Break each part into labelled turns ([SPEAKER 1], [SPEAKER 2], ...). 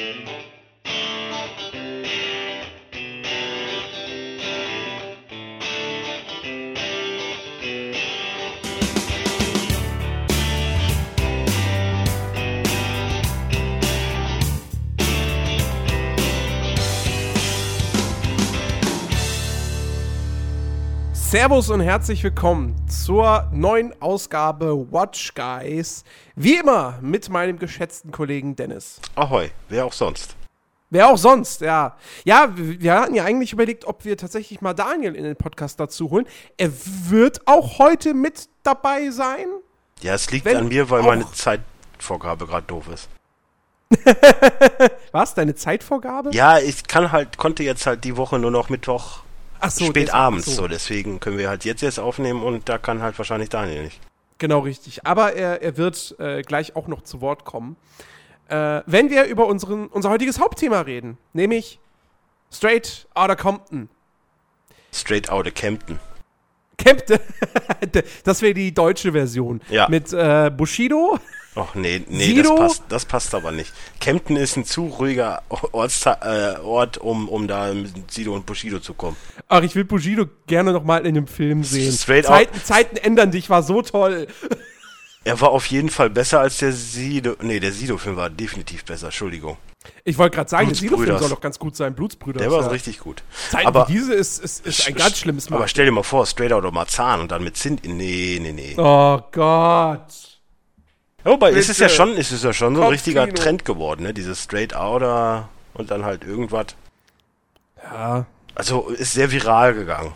[SPEAKER 1] Música Servus und herzlich willkommen zur neuen Ausgabe Watch Guys. Wie immer mit meinem geschätzten Kollegen Dennis.
[SPEAKER 2] Ahoi, wer auch sonst.
[SPEAKER 1] Wer auch sonst, ja. Ja, wir hatten ja eigentlich überlegt, ob wir tatsächlich mal Daniel in den Podcast dazu holen. Er wird auch heute mit dabei sein.
[SPEAKER 2] Ja, es liegt an mir, weil meine Zeitvorgabe gerade doof ist.
[SPEAKER 1] Was? Deine Zeitvorgabe?
[SPEAKER 2] Ja, ich kann halt, konnte jetzt halt die Woche nur noch Mittwoch
[SPEAKER 1] Ach so,
[SPEAKER 2] spät abends, so. so. Deswegen können wir halt jetzt jetzt aufnehmen und da kann halt wahrscheinlich Daniel nicht.
[SPEAKER 1] Genau richtig. Aber er, er wird äh, gleich auch noch zu Wort kommen. Äh, wenn wir über unseren, unser heutiges Hauptthema reden, nämlich Straight Outta Compton.
[SPEAKER 2] Straight Outta Campton.
[SPEAKER 1] Campton. das wäre die deutsche Version.
[SPEAKER 2] Ja.
[SPEAKER 1] Mit äh, Bushido.
[SPEAKER 2] Ach nee, nee, das passt, das passt aber nicht. Kempten ist ein zu ruhiger Ortsta äh, Ort, um, um da mit Sido und Bushido zu kommen.
[SPEAKER 1] Ach, ich will Bushido gerne noch mal in dem Film sehen. Straight Zeiten, Zeiten ändern sich, war so toll.
[SPEAKER 2] Er war auf jeden Fall besser als der Sido. Nee, der Sido-Film war definitiv besser, Entschuldigung.
[SPEAKER 1] Ich wollte gerade sagen, der Sido-Film soll doch ganz gut sein, Blutsbrüder.
[SPEAKER 2] Der war ja. richtig gut.
[SPEAKER 1] Zeiten aber diese ist, ist, ist ein ganz schlimmes
[SPEAKER 2] Mal. Aber stell dir mal vor, Straight Outta Marzahn und dann mit Zind. Nee, nee, nee.
[SPEAKER 1] Oh Gott.
[SPEAKER 2] Ja, wobei, ist es ja schon, ist es ja schon so ein richtiger Trend geworden, ne? Dieses Straight Outer und dann halt irgendwas.
[SPEAKER 1] Ja.
[SPEAKER 2] Also ist sehr viral gegangen.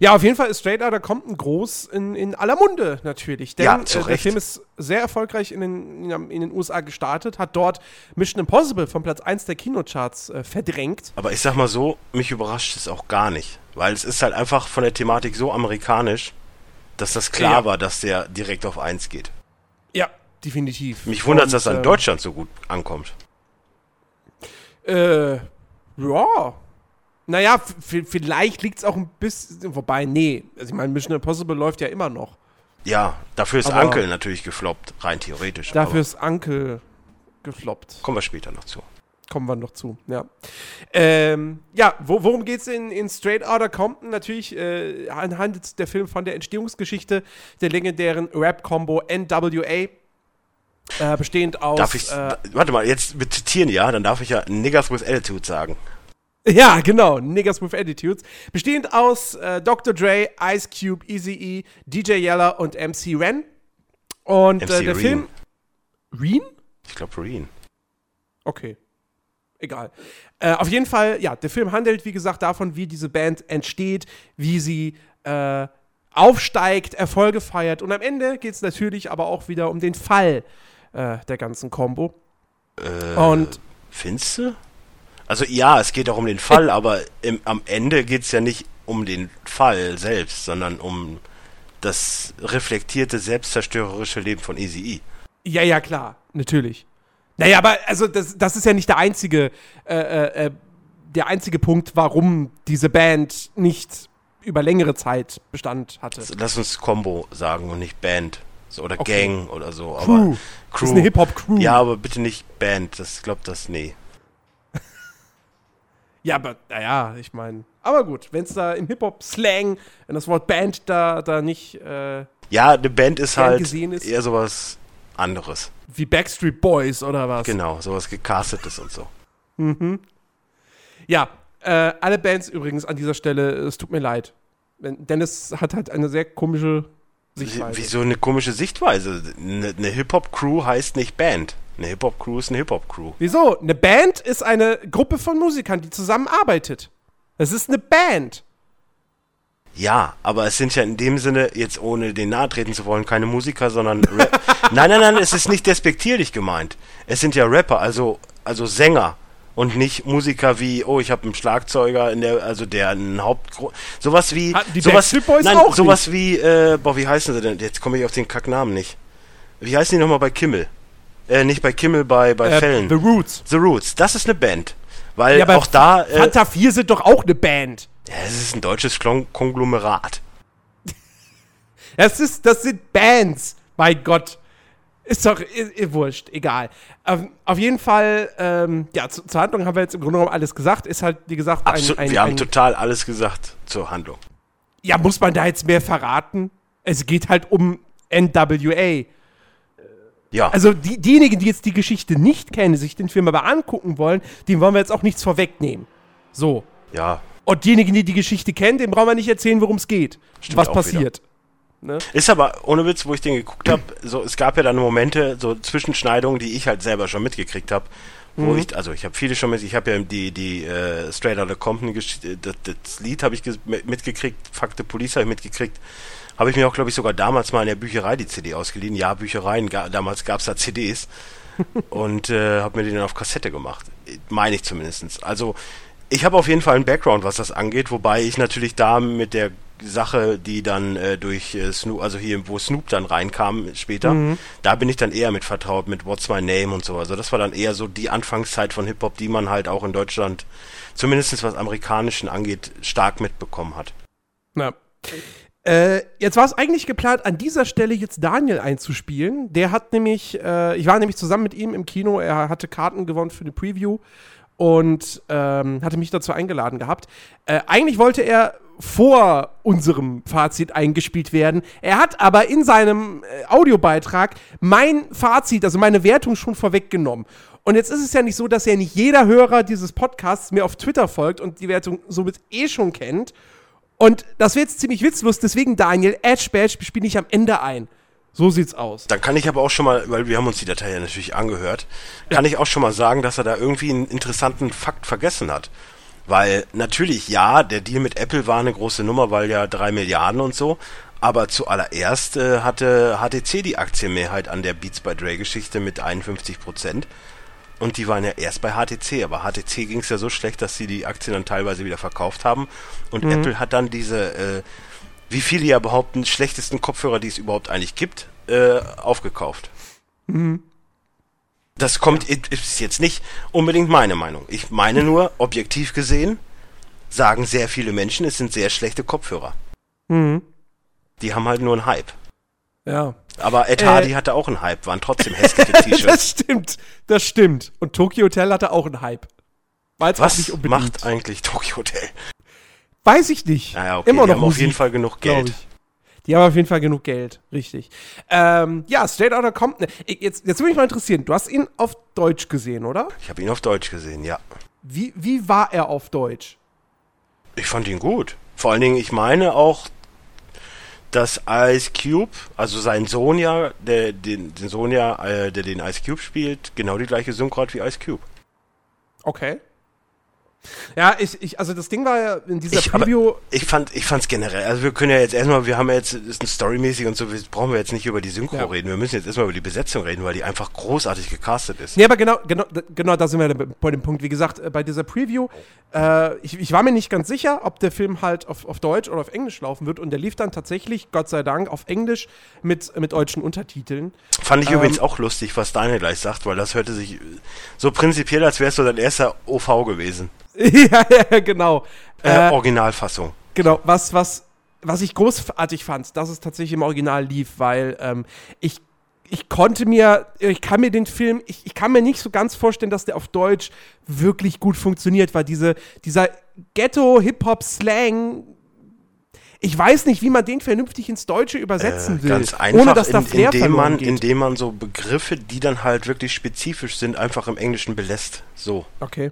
[SPEAKER 1] Ja, auf jeden Fall ist Straight Outta Compton groß in, in aller Munde natürlich. Denn ja, äh, der Film ist sehr erfolgreich in den, in den USA gestartet, hat dort Mission Impossible von Platz 1 der Kinocharts äh, verdrängt.
[SPEAKER 2] Aber ich sag mal so, mich überrascht es auch gar nicht. Weil es ist halt einfach von der Thematik so amerikanisch dass das klar ja. war, dass der direkt auf 1 geht.
[SPEAKER 1] Ja, definitiv.
[SPEAKER 2] Mich wundert es, dass er in äh, Deutschland so gut ankommt.
[SPEAKER 1] Äh, ja. Naja, vielleicht liegt es auch ein bisschen. Wobei, nee. Also, ich meine, Mission Impossible läuft ja immer noch.
[SPEAKER 2] Ja, dafür ist Ankel natürlich gefloppt, rein theoretisch.
[SPEAKER 1] Dafür ist Ankel gefloppt.
[SPEAKER 2] Kommen wir später noch zu
[SPEAKER 1] kommen wir noch zu, ja. Ähm, ja, wo, worum geht es in, in Straight Outta Compton? Natürlich äh, handelt der Film von der Entstehungsgeschichte der legendären Rap-Combo NWA. Äh, bestehend aus.
[SPEAKER 2] Darf ich. Äh, warte mal, jetzt mit zitieren, ja, dann darf ich ja Niggas with Attitude sagen.
[SPEAKER 1] Ja, genau, Niggas with Attitudes. Bestehend aus äh, Dr. Dre, Ice Cube, Easy E, DJ Yeller und MC Ren. Und MC äh, der Reen. Film.
[SPEAKER 2] Reen? Ich glaube Reen.
[SPEAKER 1] Okay egal. Äh, auf jeden Fall, ja, der Film handelt, wie gesagt, davon, wie diese Band entsteht, wie sie äh, aufsteigt, Erfolge feiert. Und am Ende geht es natürlich aber auch wieder um den Fall äh, der ganzen Combo.
[SPEAKER 2] Äh, Und. Findest du? Also ja, es geht auch um den Fall, aber im, am Ende geht es ja nicht um den Fall selbst, sondern um das reflektierte, selbstzerstörerische Leben von Easy E.
[SPEAKER 1] Ja, ja, klar, natürlich. Naja, aber also das, das ist ja nicht der einzige, äh, äh, äh, der einzige Punkt, warum diese Band nicht über längere Zeit Bestand hatte.
[SPEAKER 2] Lass uns Combo sagen und nicht Band. So, oder okay. Gang oder so.
[SPEAKER 1] Crew. Aber Crew. Das ist eine Hip-Hop-Crew.
[SPEAKER 2] Ja, aber bitte nicht Band. Das glaubt das, nee.
[SPEAKER 1] ja, aber, naja, ich meine. Aber gut, wenn es da im Hip-Hop-Slang, wenn das Wort Band da, da nicht. Äh,
[SPEAKER 2] ja, eine Band ist halt ist. eher sowas anderes.
[SPEAKER 1] Wie Backstreet Boys oder was?
[SPEAKER 2] Genau, sowas gecastetes und so.
[SPEAKER 1] Mhm. Ja, äh, alle Bands übrigens an dieser Stelle, es tut mir leid. Dennis hat halt eine sehr komische Sichtweise.
[SPEAKER 2] Wieso eine komische Sichtweise? Eine, eine Hip-Hop-Crew heißt nicht Band. Eine Hip-Hop-Crew ist eine Hip-Hop-Crew.
[SPEAKER 1] Wieso? Eine Band ist eine Gruppe von Musikern, die zusammenarbeitet. Das ist eine Band.
[SPEAKER 2] Ja, aber es sind ja in dem Sinne, jetzt ohne den nahe treten zu wollen, keine Musiker, sondern Rap. nein, nein, nein, es ist nicht despektierlich gemeint. Es sind ja Rapper, also, also Sänger und nicht Musiker wie, oh, ich habe einen Schlagzeuger in der, also der einen Haupt, sowas wie,
[SPEAKER 1] die
[SPEAKER 2] sowas,
[SPEAKER 1] Boys nein, auch
[SPEAKER 2] sowas nicht. wie, äh, boah, wie heißen sie denn? Jetzt komme ich auf den Kacknamen nicht. Wie heißen die nochmal bei Kimmel? Äh, nicht bei Kimmel, bei, bei äh, Fällen.
[SPEAKER 1] The Roots.
[SPEAKER 2] The Roots, das ist eine Band. Weil ja, auch da.
[SPEAKER 1] Äh, Fanta 4 sind doch auch eine Band.
[SPEAKER 2] Es ist ein deutsches Konglomerat.
[SPEAKER 1] Das, ist, das sind Bands, mein Gott. Ist doch ist, ist wurscht, egal. Auf, auf jeden Fall, ähm, ja, zu, zur Handlung haben wir jetzt im Grunde genommen alles gesagt. Ist halt, wie gesagt,
[SPEAKER 2] Absolut,
[SPEAKER 1] ein, ein,
[SPEAKER 2] wir haben
[SPEAKER 1] ein,
[SPEAKER 2] total alles gesagt zur Handlung.
[SPEAKER 1] Ja, muss man da jetzt mehr verraten? Es geht halt um NWA.
[SPEAKER 2] Ja,
[SPEAKER 1] Also die, diejenigen, die jetzt die Geschichte nicht kennen, sich den Film aber angucken wollen, denen wollen wir jetzt auch nichts vorwegnehmen. So.
[SPEAKER 2] ja.
[SPEAKER 1] Und diejenigen, die die Geschichte kennen, denen brauchen wir nicht erzählen, worum es geht.
[SPEAKER 2] Stimmt
[SPEAKER 1] was passiert.
[SPEAKER 2] Ist aber, ohne Witz, wo ich den geguckt habe, so, es gab ja dann Momente, so Zwischenschneidungen, die ich halt selber schon mitgekriegt habe. Wo ich, also ich habe viele schon mit, ich habe ja die, die äh, Straight Outta Company, Geschichte- das, das Lied habe ich mitgekriegt, Fuck the Police habe ich mitgekriegt. Habe ich mir auch, glaube ich, sogar damals mal in der Bücherei die CD ausgeliehen. Ja, Büchereien, ga, damals gab es da CDs. und äh, habe mir die dann auf Kassette gemacht. Meine ich zumindestens. Also ich habe auf jeden Fall einen Background, was das angeht, wobei ich natürlich da mit der Sache, die dann äh, durch äh, Snoop, also hier, wo Snoop dann reinkam später, da bin ich dann eher mit vertraut, mit What's My Name und so. Also das war dann eher so die Anfangszeit von Hip-Hop, die man halt auch in Deutschland, zumindest was Amerikanischen angeht, stark mitbekommen hat.
[SPEAKER 1] Ja. Äh, jetzt war es eigentlich geplant, an dieser Stelle jetzt Daniel einzuspielen. Der hat nämlich, äh, ich war nämlich zusammen mit ihm im Kino, er hatte Karten gewonnen für eine Preview und ähm, hatte mich dazu eingeladen gehabt. Äh, eigentlich wollte er vor unserem Fazit eingespielt werden. Er hat aber in seinem äh, Audiobeitrag mein Fazit, also meine Wertung schon vorweggenommen. Und jetzt ist es ja nicht so, dass ja nicht jeder Hörer dieses Podcasts mir auf Twitter folgt und die Wertung somit eh schon kennt. Und das wird jetzt ziemlich witzlos, deswegen, Daniel, Edge Badge spiele ich am Ende ein. So sieht's aus.
[SPEAKER 2] Dann kann ich aber auch schon mal, weil wir haben uns die Datei ja natürlich angehört, kann ich auch schon mal sagen, dass er da irgendwie einen interessanten Fakt vergessen hat. Weil natürlich, ja, der Deal mit Apple war eine große Nummer, weil ja drei Milliarden und so. Aber zuallererst äh, hatte HTC die Aktienmehrheit an der Beats by Dre Geschichte mit 51 Prozent. Und die waren ja erst bei HTC, aber HTC ging es ja so schlecht, dass sie die Aktien dann teilweise wieder verkauft haben. Und Apple hat dann diese, äh, wie viele ja behaupten, schlechtesten Kopfhörer, die es überhaupt eigentlich gibt, äh, aufgekauft. Das kommt, ist jetzt nicht unbedingt meine Meinung. Ich meine nur, objektiv gesehen, sagen sehr viele Menschen, es sind sehr schlechte Kopfhörer. Die haben halt nur einen Hype.
[SPEAKER 1] Ja.
[SPEAKER 2] Aber Ed
[SPEAKER 1] Äh.
[SPEAKER 2] Hardy hatte auch einen Hype, waren trotzdem hässliche T-Shirts.
[SPEAKER 1] Das stimmt, das stimmt. Und Tokyo Hotel hatte auch einen Hype. Auch
[SPEAKER 2] Was macht eigentlich Tokyo Hotel?
[SPEAKER 1] Weiß ich nicht.
[SPEAKER 2] Naja, okay,
[SPEAKER 1] Immer
[SPEAKER 2] die
[SPEAKER 1] noch
[SPEAKER 2] haben auf jeden
[SPEAKER 1] Musik,
[SPEAKER 2] Fall genug Geld.
[SPEAKER 1] Die haben auf jeden Fall genug Geld, richtig. Ähm, ja, Straight Outta Compton. Ich- Jetzt, jetzt würde mich mal interessieren, du hast ihn auf Deutsch gesehen, oder?
[SPEAKER 2] Ich habe ihn auf Deutsch gesehen, ja.
[SPEAKER 1] Wie, wie war er auf Deutsch?
[SPEAKER 2] Ich fand ihn gut. Vor allen Dingen, ich meine auch, dass Ice Cube, also sein Sohn ja, der den, den Sohn ja, äh, der den Ice Cube spielt, genau die gleiche Synchro hat wie Ice Cube.
[SPEAKER 1] Okay. Ja, ich, ich, also das Ding war ja in dieser
[SPEAKER 2] Ich,
[SPEAKER 1] Preview.
[SPEAKER 2] ich fand, ich fand's generell. Also wir können ja jetzt erstmal, wir haben ja jetzt, das ist ein storymäßig und so, brauchen wir jetzt nicht über die Synchro
[SPEAKER 1] Ja.
[SPEAKER 2] reden. Wir müssen jetzt erstmal über die Besetzung reden, weil die einfach großartig gecastet ist.
[SPEAKER 1] Nee, aber genau, genau, genau, da sind wir bei dem Punkt. Wie gesagt, äh, bei dieser Preview, äh, ich, ich war mir nicht ganz sicher, ob der Film halt auf, auf Deutsch oder auf Englisch laufen wird. Und der lief dann tatsächlich, Gott sei Dank, auf Englisch mit, mit deutschen Untertiteln.
[SPEAKER 2] Fand ich
[SPEAKER 1] Ähm,
[SPEAKER 2] übrigens auch lustig, was Daniel gleich sagt, weil das hörte sich so prinzipiell, als wär's so dein erster OV gewesen.
[SPEAKER 1] ja, ja, genau.
[SPEAKER 2] Äh,
[SPEAKER 1] Äh,
[SPEAKER 2] Originalfassung.
[SPEAKER 1] Genau, was, was, was ich großartig fand, dass es tatsächlich im Original lief, weil ähm, ich, ich konnte mir, ich kann mir den Film, ich, ich kann mir nicht so ganz vorstellen, dass der auf Deutsch wirklich gut funktioniert, weil diese, dieser Ghetto-Hip-Hop-Slang, ich weiß nicht, wie man den vernünftig ins Deutsche übersetzen
[SPEAKER 2] Äh,
[SPEAKER 1] will,
[SPEAKER 2] ganz einfach,
[SPEAKER 1] ohne dass da
[SPEAKER 2] in,
[SPEAKER 1] Flair
[SPEAKER 2] indem, man,
[SPEAKER 1] geht.
[SPEAKER 2] indem man so Begriffe, die dann halt wirklich spezifisch sind, einfach im Englischen belässt. So.
[SPEAKER 1] Okay.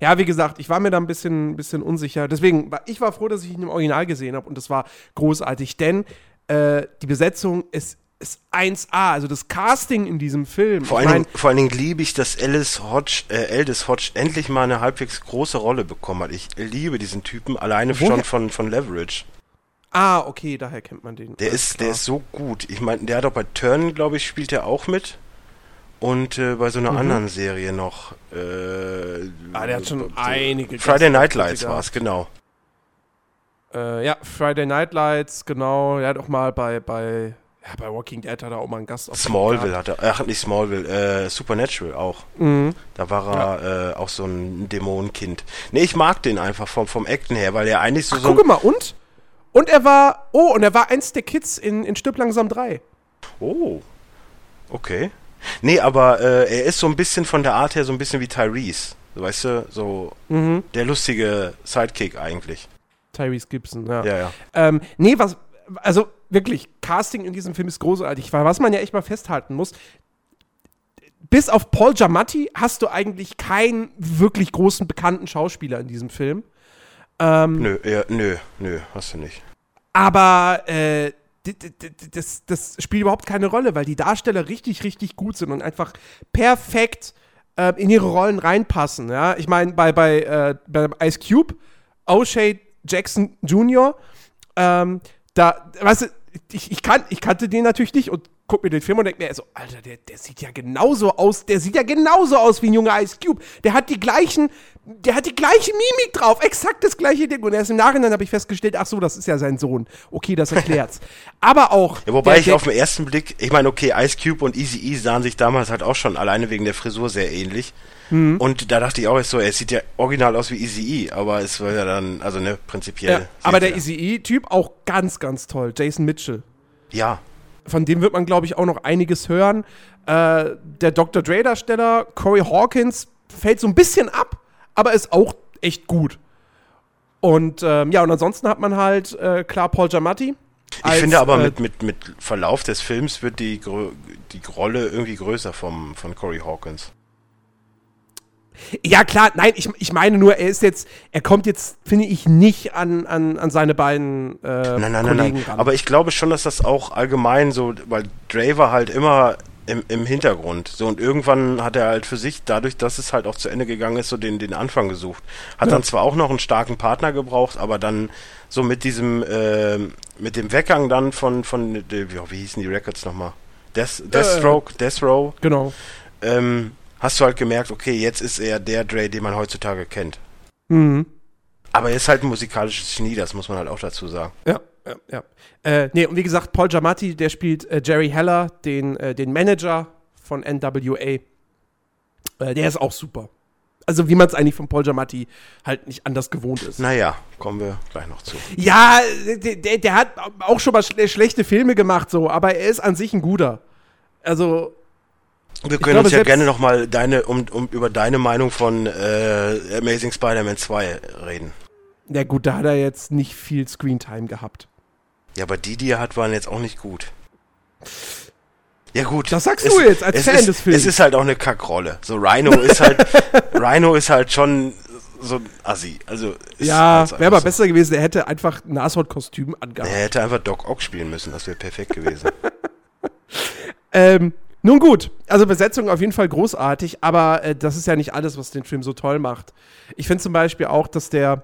[SPEAKER 1] Ja, wie gesagt, ich war mir da ein bisschen, bisschen unsicher. Deswegen, war- ich war froh, dass ich ihn im Original gesehen habe und das war großartig, denn äh, die Besetzung ist, ist 1A, also das Casting in diesem Film.
[SPEAKER 2] Vor allen, Dingen, vor allen Dingen liebe ich, dass Alice Hodge, äh, Aldous Hodge endlich mal eine halbwegs große Rolle bekommen hat. Ich liebe diesen Typen, alleine
[SPEAKER 1] Woher-
[SPEAKER 2] schon von, von Leverage.
[SPEAKER 1] ah, okay, daher kennt man den.
[SPEAKER 2] Der ist,
[SPEAKER 1] klar.
[SPEAKER 2] der ist so gut. Ich meine, der hat auch bei Turn, glaube ich, spielt er auch mit. Und äh, bei so einer anderen Serie noch. Äh,
[SPEAKER 1] Mhm. Ah, der hat schon einige
[SPEAKER 2] Friday Night Lights war es, genau.
[SPEAKER 1] Äh, ja, Friday Night Lights, genau. Er hat auch mal bei, bei, ja, bei Walking Dead hat er auch mal einen Gast
[SPEAKER 2] Smallville hat er, ach nicht Smallville, äh, Supernatural auch.
[SPEAKER 1] Mhm.
[SPEAKER 2] Da war er äh, auch so ein Dämonenkind. Nee, ich mag den einfach vom, vom Acten her, weil er eigentlich so,
[SPEAKER 1] Ach,
[SPEAKER 2] so
[SPEAKER 1] guck mal, und? Und er war, oh, und er war eins der Kids in, in Stück langsam 3.
[SPEAKER 2] Oh. Okay. Nee, aber äh, er ist so ein bisschen von der Art her so ein bisschen wie Tyrese. Weißt du, so
[SPEAKER 1] Mhm.
[SPEAKER 2] der lustige Sidekick eigentlich.
[SPEAKER 1] Tyrese Gibson, ja.
[SPEAKER 2] Ja, ja.
[SPEAKER 1] Ähm, nee, was, also wirklich, Casting in diesem Film ist großartig, weil was man ja echt mal festhalten muss, bis auf Paul Giamatti hast du eigentlich keinen wirklich großen bekannten Schauspieler in diesem Film. Ähm,
[SPEAKER 2] Nö, ja, nö, nö, hast du nicht.
[SPEAKER 1] Aber äh, das, das spielt überhaupt keine Rolle, weil die Darsteller richtig, richtig gut sind und einfach perfekt äh, in ihre Rollen reinpassen. Ja? Ich meine, bei, bei, äh, bei Ice Cube, O'Shea Jackson Jr., ähm, da, weißt du, ich, ich, kan ich kannte den natürlich nicht und guck mir den Film und denk mir so, Alter, der, der sieht ja genauso aus, der sieht ja genauso aus wie ein junger Ice Cube. Der hat die gleichen, der hat die gleiche Mimik drauf, exakt das gleiche Ding. Und erst im Nachhinein habe ich festgestellt, ach so, das ist ja sein Sohn. Okay, das erklärt's. Aber auch.
[SPEAKER 2] Ja, wobei
[SPEAKER 1] der-
[SPEAKER 2] ich
[SPEAKER 1] der-
[SPEAKER 2] auf den ersten Blick, ich meine, okay, Ice Cube und Easy E sahen sich damals halt auch schon alleine wegen der Frisur sehr ähnlich.
[SPEAKER 1] Mhm.
[SPEAKER 2] Und da dachte ich auch so, er sieht ja original aus wie Easy E, aber es war ja dann, also ne, prinzipiell.
[SPEAKER 1] ja, aber der
[SPEAKER 2] ja.
[SPEAKER 1] Easy E-Typ auch ganz, ganz toll. Jason Mitchell.
[SPEAKER 2] Ja,
[SPEAKER 1] Von dem wird man, glaube ich, auch noch einiges hören. Äh, der Dr. Dre-Darsteller, Corey Hawkins, fällt so ein bisschen ab, aber ist auch echt gut. Und ähm, ja, und ansonsten hat man halt äh, klar Paul Giamatti.
[SPEAKER 2] ich
[SPEAKER 1] als,
[SPEAKER 2] finde aber
[SPEAKER 1] äh,
[SPEAKER 2] mit, mit, mit Verlauf des Films wird die, die Rolle irgendwie größer vom, von Corey Hawkins.
[SPEAKER 1] Ja, klar, nein, ich, ich meine nur, er ist jetzt, er kommt jetzt, finde ich, nicht an, an, an seine beiden äh,
[SPEAKER 2] Nein, nein, nein,
[SPEAKER 1] Kollegen
[SPEAKER 2] nein.
[SPEAKER 1] ran.
[SPEAKER 2] Aber ich glaube schon, dass das auch allgemein so, weil Dre war halt immer im, im Hintergrund. So und irgendwann hat er halt für sich, dadurch, dass es halt auch zu Ende gegangen ist, so den, den Anfang gesucht. Hat
[SPEAKER 1] Ja.
[SPEAKER 2] dann zwar auch noch einen starken Partner gebraucht, aber dann so mit diesem, äh, mit dem Weggang dann von, von, äh, wie, wie hießen die Records nochmal? Death, Deathstroke, Death Row,
[SPEAKER 1] genau.
[SPEAKER 2] ähm, hast du halt gemerkt, okay, jetzt ist er der Dre, den man heutzutage kennt.
[SPEAKER 1] Mhm.
[SPEAKER 2] Aber er ist halt ein musikalisches Genie, das muss man halt auch dazu sagen.
[SPEAKER 1] Ja, ja, ja. Äh, nee, und wie gesagt, Paul Giamatti, der spielt äh, Jerry Heller, den, äh, den Manager von NWA. Äh, der ist auch super. Also, wie man es eigentlich von Paul Giamatti halt nicht anders gewohnt ist.
[SPEAKER 2] Naja, kommen wir gleich noch zu.
[SPEAKER 1] Ja, der, der, der hat auch schon mal schle schlechte Filme gemacht, so, aber er ist an sich ein guter. Also,
[SPEAKER 2] Wir können
[SPEAKER 1] glaube,
[SPEAKER 2] uns ja gerne nochmal deine, um, um über deine Meinung von äh, Amazing Spider-Man 2 reden.
[SPEAKER 1] ja gut, da hat er jetzt nicht viel Screentime gehabt.
[SPEAKER 2] Ja, aber die, die er hat, waren jetzt auch nicht gut. Ja gut.
[SPEAKER 1] Das sagst du jetzt als
[SPEAKER 2] es
[SPEAKER 1] Fan
[SPEAKER 2] ist,
[SPEAKER 1] des Films.
[SPEAKER 2] Es ist halt auch eine Kackrolle. So Rhino ist halt Rhino ist halt schon so ein Assi. Also
[SPEAKER 1] Ja,
[SPEAKER 2] halt
[SPEAKER 1] wäre aber
[SPEAKER 2] so.
[SPEAKER 1] besser gewesen, er hätte einfach ein Nashorn-Kostüm angehabt.
[SPEAKER 2] Er hätte einfach Doc Ock spielen müssen, das wäre perfekt gewesen.
[SPEAKER 1] Ähm, nun gut, also Besetzung auf jeden Fall großartig, aber äh, das ist ja nicht alles, was den Film so toll macht. Ich finde zum Beispiel auch, dass der,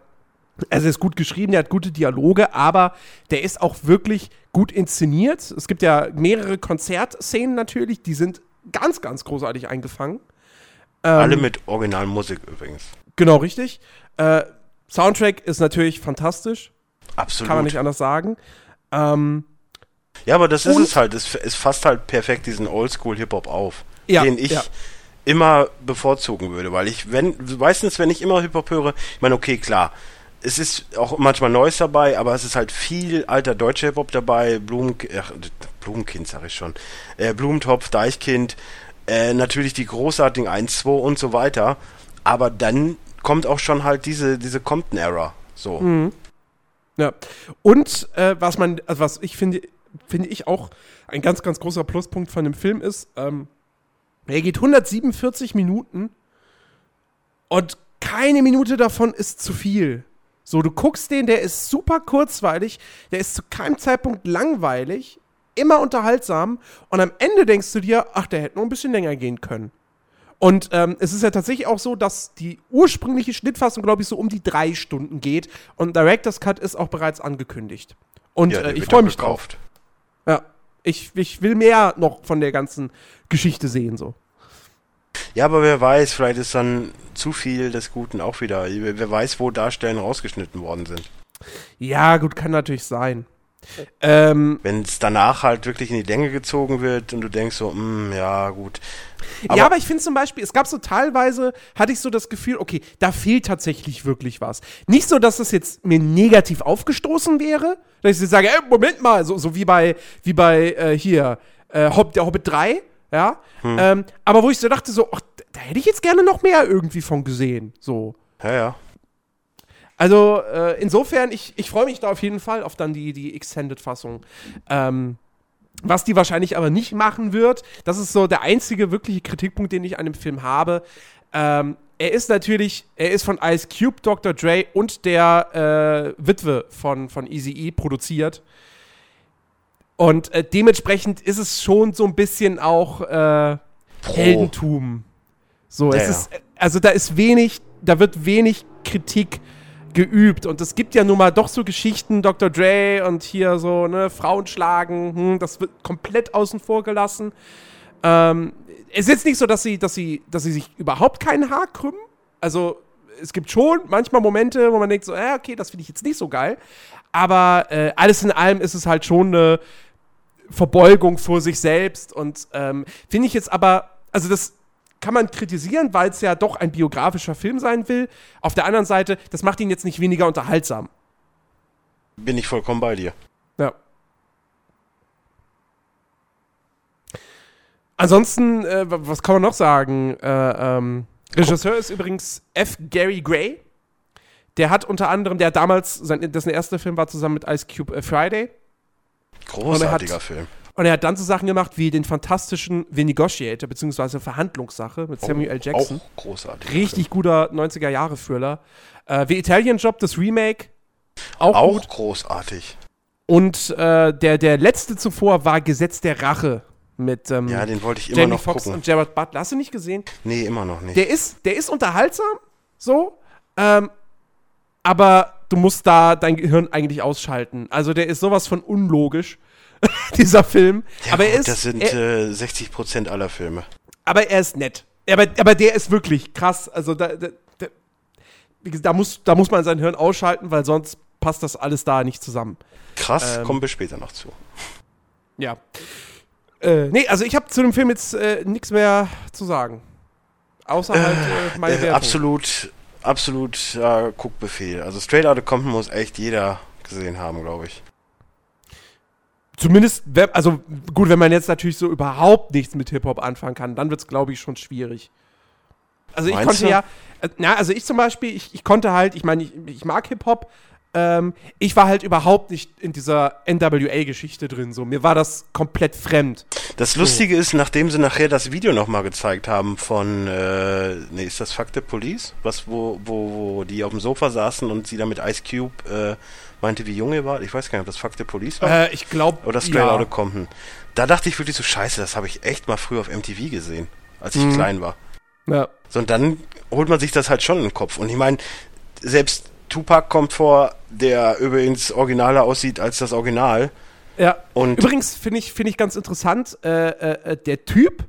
[SPEAKER 1] also er ist gut geschrieben, der hat gute Dialoge, aber der ist auch wirklich gut inszeniert. Es gibt ja mehrere Konzertszenen natürlich, die sind ganz, ganz großartig eingefangen. Ähm,
[SPEAKER 2] Alle mit Originalmusik übrigens.
[SPEAKER 1] Genau, richtig. Äh, Soundtrack ist natürlich fantastisch,
[SPEAKER 2] Absolut.
[SPEAKER 1] kann man nicht anders sagen. Ähm,
[SPEAKER 2] Ja, aber das ist
[SPEAKER 1] Und-
[SPEAKER 2] es halt. Es, es fasst halt perfekt diesen Oldschool-Hip-Hop auf,
[SPEAKER 1] Ja,
[SPEAKER 2] den ich
[SPEAKER 1] ja.
[SPEAKER 2] immer bevorzugen würde. Weil ich, wenn, meistens, wenn ich immer Hip-Hop höre, ich meine, okay, klar, es ist auch manchmal Neues dabei, aber es ist halt viel alter deutscher Hip-Hop dabei, Blumen, ach, Blumenkind sag ich schon, äh, Blumentopf, Deichkind, äh, natürlich die großartigen 1, 2 und so weiter, aber dann kommt auch schon halt diese, diese Compton-Era, so.
[SPEAKER 1] Mhm. Ja. Und äh, was man, also was ich finde, finde ich auch ein ganz, ganz großer Pluspunkt von dem Film ist, ähm, er geht 147 Minuten und keine Minute davon ist zu viel. So, du guckst den, der ist super kurzweilig, der ist zu keinem Zeitpunkt langweilig, immer unterhaltsam und am Ende denkst du dir, ach, der hätte noch ein bisschen länger gehen können. Und ähm, es ist ja tatsächlich auch so, dass die ursprüngliche Schnittfassung, glaube ich, so um die drei Stunden geht. Und Director's Cut ist auch bereits angekündigt. Und
[SPEAKER 2] Ja,
[SPEAKER 1] äh, ich freue mich drauf. Ja. Ich, ich will mehr noch von der ganzen Geschichte sehen, so.
[SPEAKER 2] Ja, aber wer weiß, vielleicht ist dann zu viel des Guten auch wieder. Wer weiß, wo Darstellen rausgeschnitten worden sind.
[SPEAKER 1] Ja, gut, kann natürlich sein. Ähm,
[SPEAKER 2] Wenn es danach halt wirklich in die Länge gezogen wird und du denkst so, hm, ja, gut.
[SPEAKER 1] ja, aber ich finde zum Beispiel, es gab so teilweise, hatte ich so das Gefühl, okay, da fehlt tatsächlich wirklich was. Nicht so, dass das jetzt mir negativ aufgestoßen wäre, dass ich sage, ey, Moment mal, so, so wie bei, wie bei äh, hier, äh, Hob der Hobbit 3, ja. Ähm, aber wo ich so dachte, so, ach, da hätte ich jetzt gerne noch mehr irgendwie von gesehen. So.
[SPEAKER 2] Ja, ja.
[SPEAKER 1] Also äh, insofern, ich, ich freue mich da auf jeden Fall auf dann die, die Extended-Fassung. Ähm, was die wahrscheinlich aber nicht machen wird, das ist so der einzige wirkliche Kritikpunkt, den ich an dem Film habe. Ähm, er ist natürlich, er ist von Ice Cube, Dr. Dre und der äh, Witwe von, von Easy E produziert. Und äh, dementsprechend ist es schon so ein bisschen auch äh, Heldentum. So,
[SPEAKER 2] Ja,
[SPEAKER 1] es ist, also da ist wenig, da wird wenig Kritik geübt. Und es gibt ja nun mal doch so Geschichten, Dr. Dre und hier so, ne, Frauen schlagen, hm, das wird komplett außen vor gelassen. Ähm, es ist jetzt nicht so, dass sie, dass sie, dass sie sich überhaupt keinen Haar krümmen. Also, es gibt schon manchmal Momente, wo man denkt so, äh, okay, das finde ich jetzt nicht so geil. Aber äh, alles in allem ist es halt schon eine Verbeugung vor sich selbst. Und ähm, finde ich jetzt aber, also das kann man kritisieren, weil es ja doch ein biografischer Film sein will. Auf der anderen Seite, das macht ihn jetzt nicht weniger unterhaltsam.
[SPEAKER 2] Bin ich vollkommen bei dir.
[SPEAKER 1] Ja. Ansonsten, äh, wa- was kann man noch sagen? Äh, ähm, Regisseur ist übrigens F. Gary Gray. Der hat unter anderem, der damals, sein, dessen erster Film war zusammen mit Ice Cube äh, Friday.
[SPEAKER 2] Großartiger
[SPEAKER 1] hat-
[SPEAKER 2] Film.
[SPEAKER 1] Und er hat dann so Sachen gemacht wie den fantastischen The Negotiator, beziehungsweise Verhandlungssache mit Samuel L. Jackson.
[SPEAKER 2] Auch großartig.
[SPEAKER 1] Richtig guter 90er-Jahre-Thriller. Äh, The Italian Job, das Remake. Auch,
[SPEAKER 2] Auch
[SPEAKER 1] gut.
[SPEAKER 2] großartig.
[SPEAKER 1] Und äh, der, der letzte zuvor war Gesetz der Rache mit ähm,
[SPEAKER 2] Ja, den wollte ich immer
[SPEAKER 1] Jamie
[SPEAKER 2] noch
[SPEAKER 1] Foxx
[SPEAKER 2] gucken.
[SPEAKER 1] und Jared Butler. Hast du nicht gesehen?
[SPEAKER 2] Nee, immer noch nicht.
[SPEAKER 1] Der ist, der ist unterhaltsam, so. Ähm, aber du musst da dein Gehirn eigentlich ausschalten. Also der ist sowas von unlogisch, dieser Film.
[SPEAKER 2] Ja,
[SPEAKER 1] aber er ist,
[SPEAKER 2] das sind
[SPEAKER 1] er,
[SPEAKER 2] äh, 60 Prozent aller Filme.
[SPEAKER 1] aber er ist nett. Aber, aber der ist wirklich krass. Also da, da, da, da, muss, da muss man sein Hirn ausschalten, weil sonst passt das alles da nicht zusammen.
[SPEAKER 2] Krass,
[SPEAKER 1] Ähm,
[SPEAKER 2] kommen wir später noch zu.
[SPEAKER 1] Ja. Äh, nee, also ich habe zu dem Film jetzt äh, nichts mehr zu sagen. Außer halt äh, meine
[SPEAKER 2] Äh,
[SPEAKER 1] Wertung.
[SPEAKER 2] absolut, absolut äh, Guckbefehl. Also Straight Outta Compton muss echt jeder gesehen haben, glaube ich.
[SPEAKER 1] Zumindest, also gut, wenn man jetzt natürlich so überhaupt nichts mit Hip-Hop anfangen kann, dann wird es, glaube ich, schon schwierig. Also ich
[SPEAKER 2] Meinst
[SPEAKER 1] konnte
[SPEAKER 2] du?
[SPEAKER 1] ja, äh, na, also ich zum Beispiel, ich, ich konnte halt, ich meine, ich, ich mag Hip-Hop, ähm, ich war halt überhaupt nicht in dieser NWA-Geschichte drin, so, mir war das komplett fremd.
[SPEAKER 2] Das Lustige ist, nachdem sie nachher das Video nochmal gezeigt haben von, äh, nee, ist das Fuck the Police? Was, wo, wo, wo die auf dem Sofa saßen und sie da mit Ice Cube äh, meinte, wie jung er war. Ich weiß gar nicht, ob das Fuck the Police war.
[SPEAKER 1] Äh, ich glaube,
[SPEAKER 2] Oder Straight Outta Compton. Da dachte ich wirklich so, scheiße, das habe ich echt mal früher auf MTV gesehen, als ich
[SPEAKER 1] Mhm.
[SPEAKER 2] klein war.
[SPEAKER 1] ja.
[SPEAKER 2] So, und dann holt man sich das halt schon in den Kopf. Und ich meine, selbst Tupac kommt vor, der übrigens originaler aussieht als das Original.
[SPEAKER 1] ja.
[SPEAKER 2] Und
[SPEAKER 1] Übrigens finde ich, find ich ganz interessant, äh, äh, äh, der Typ,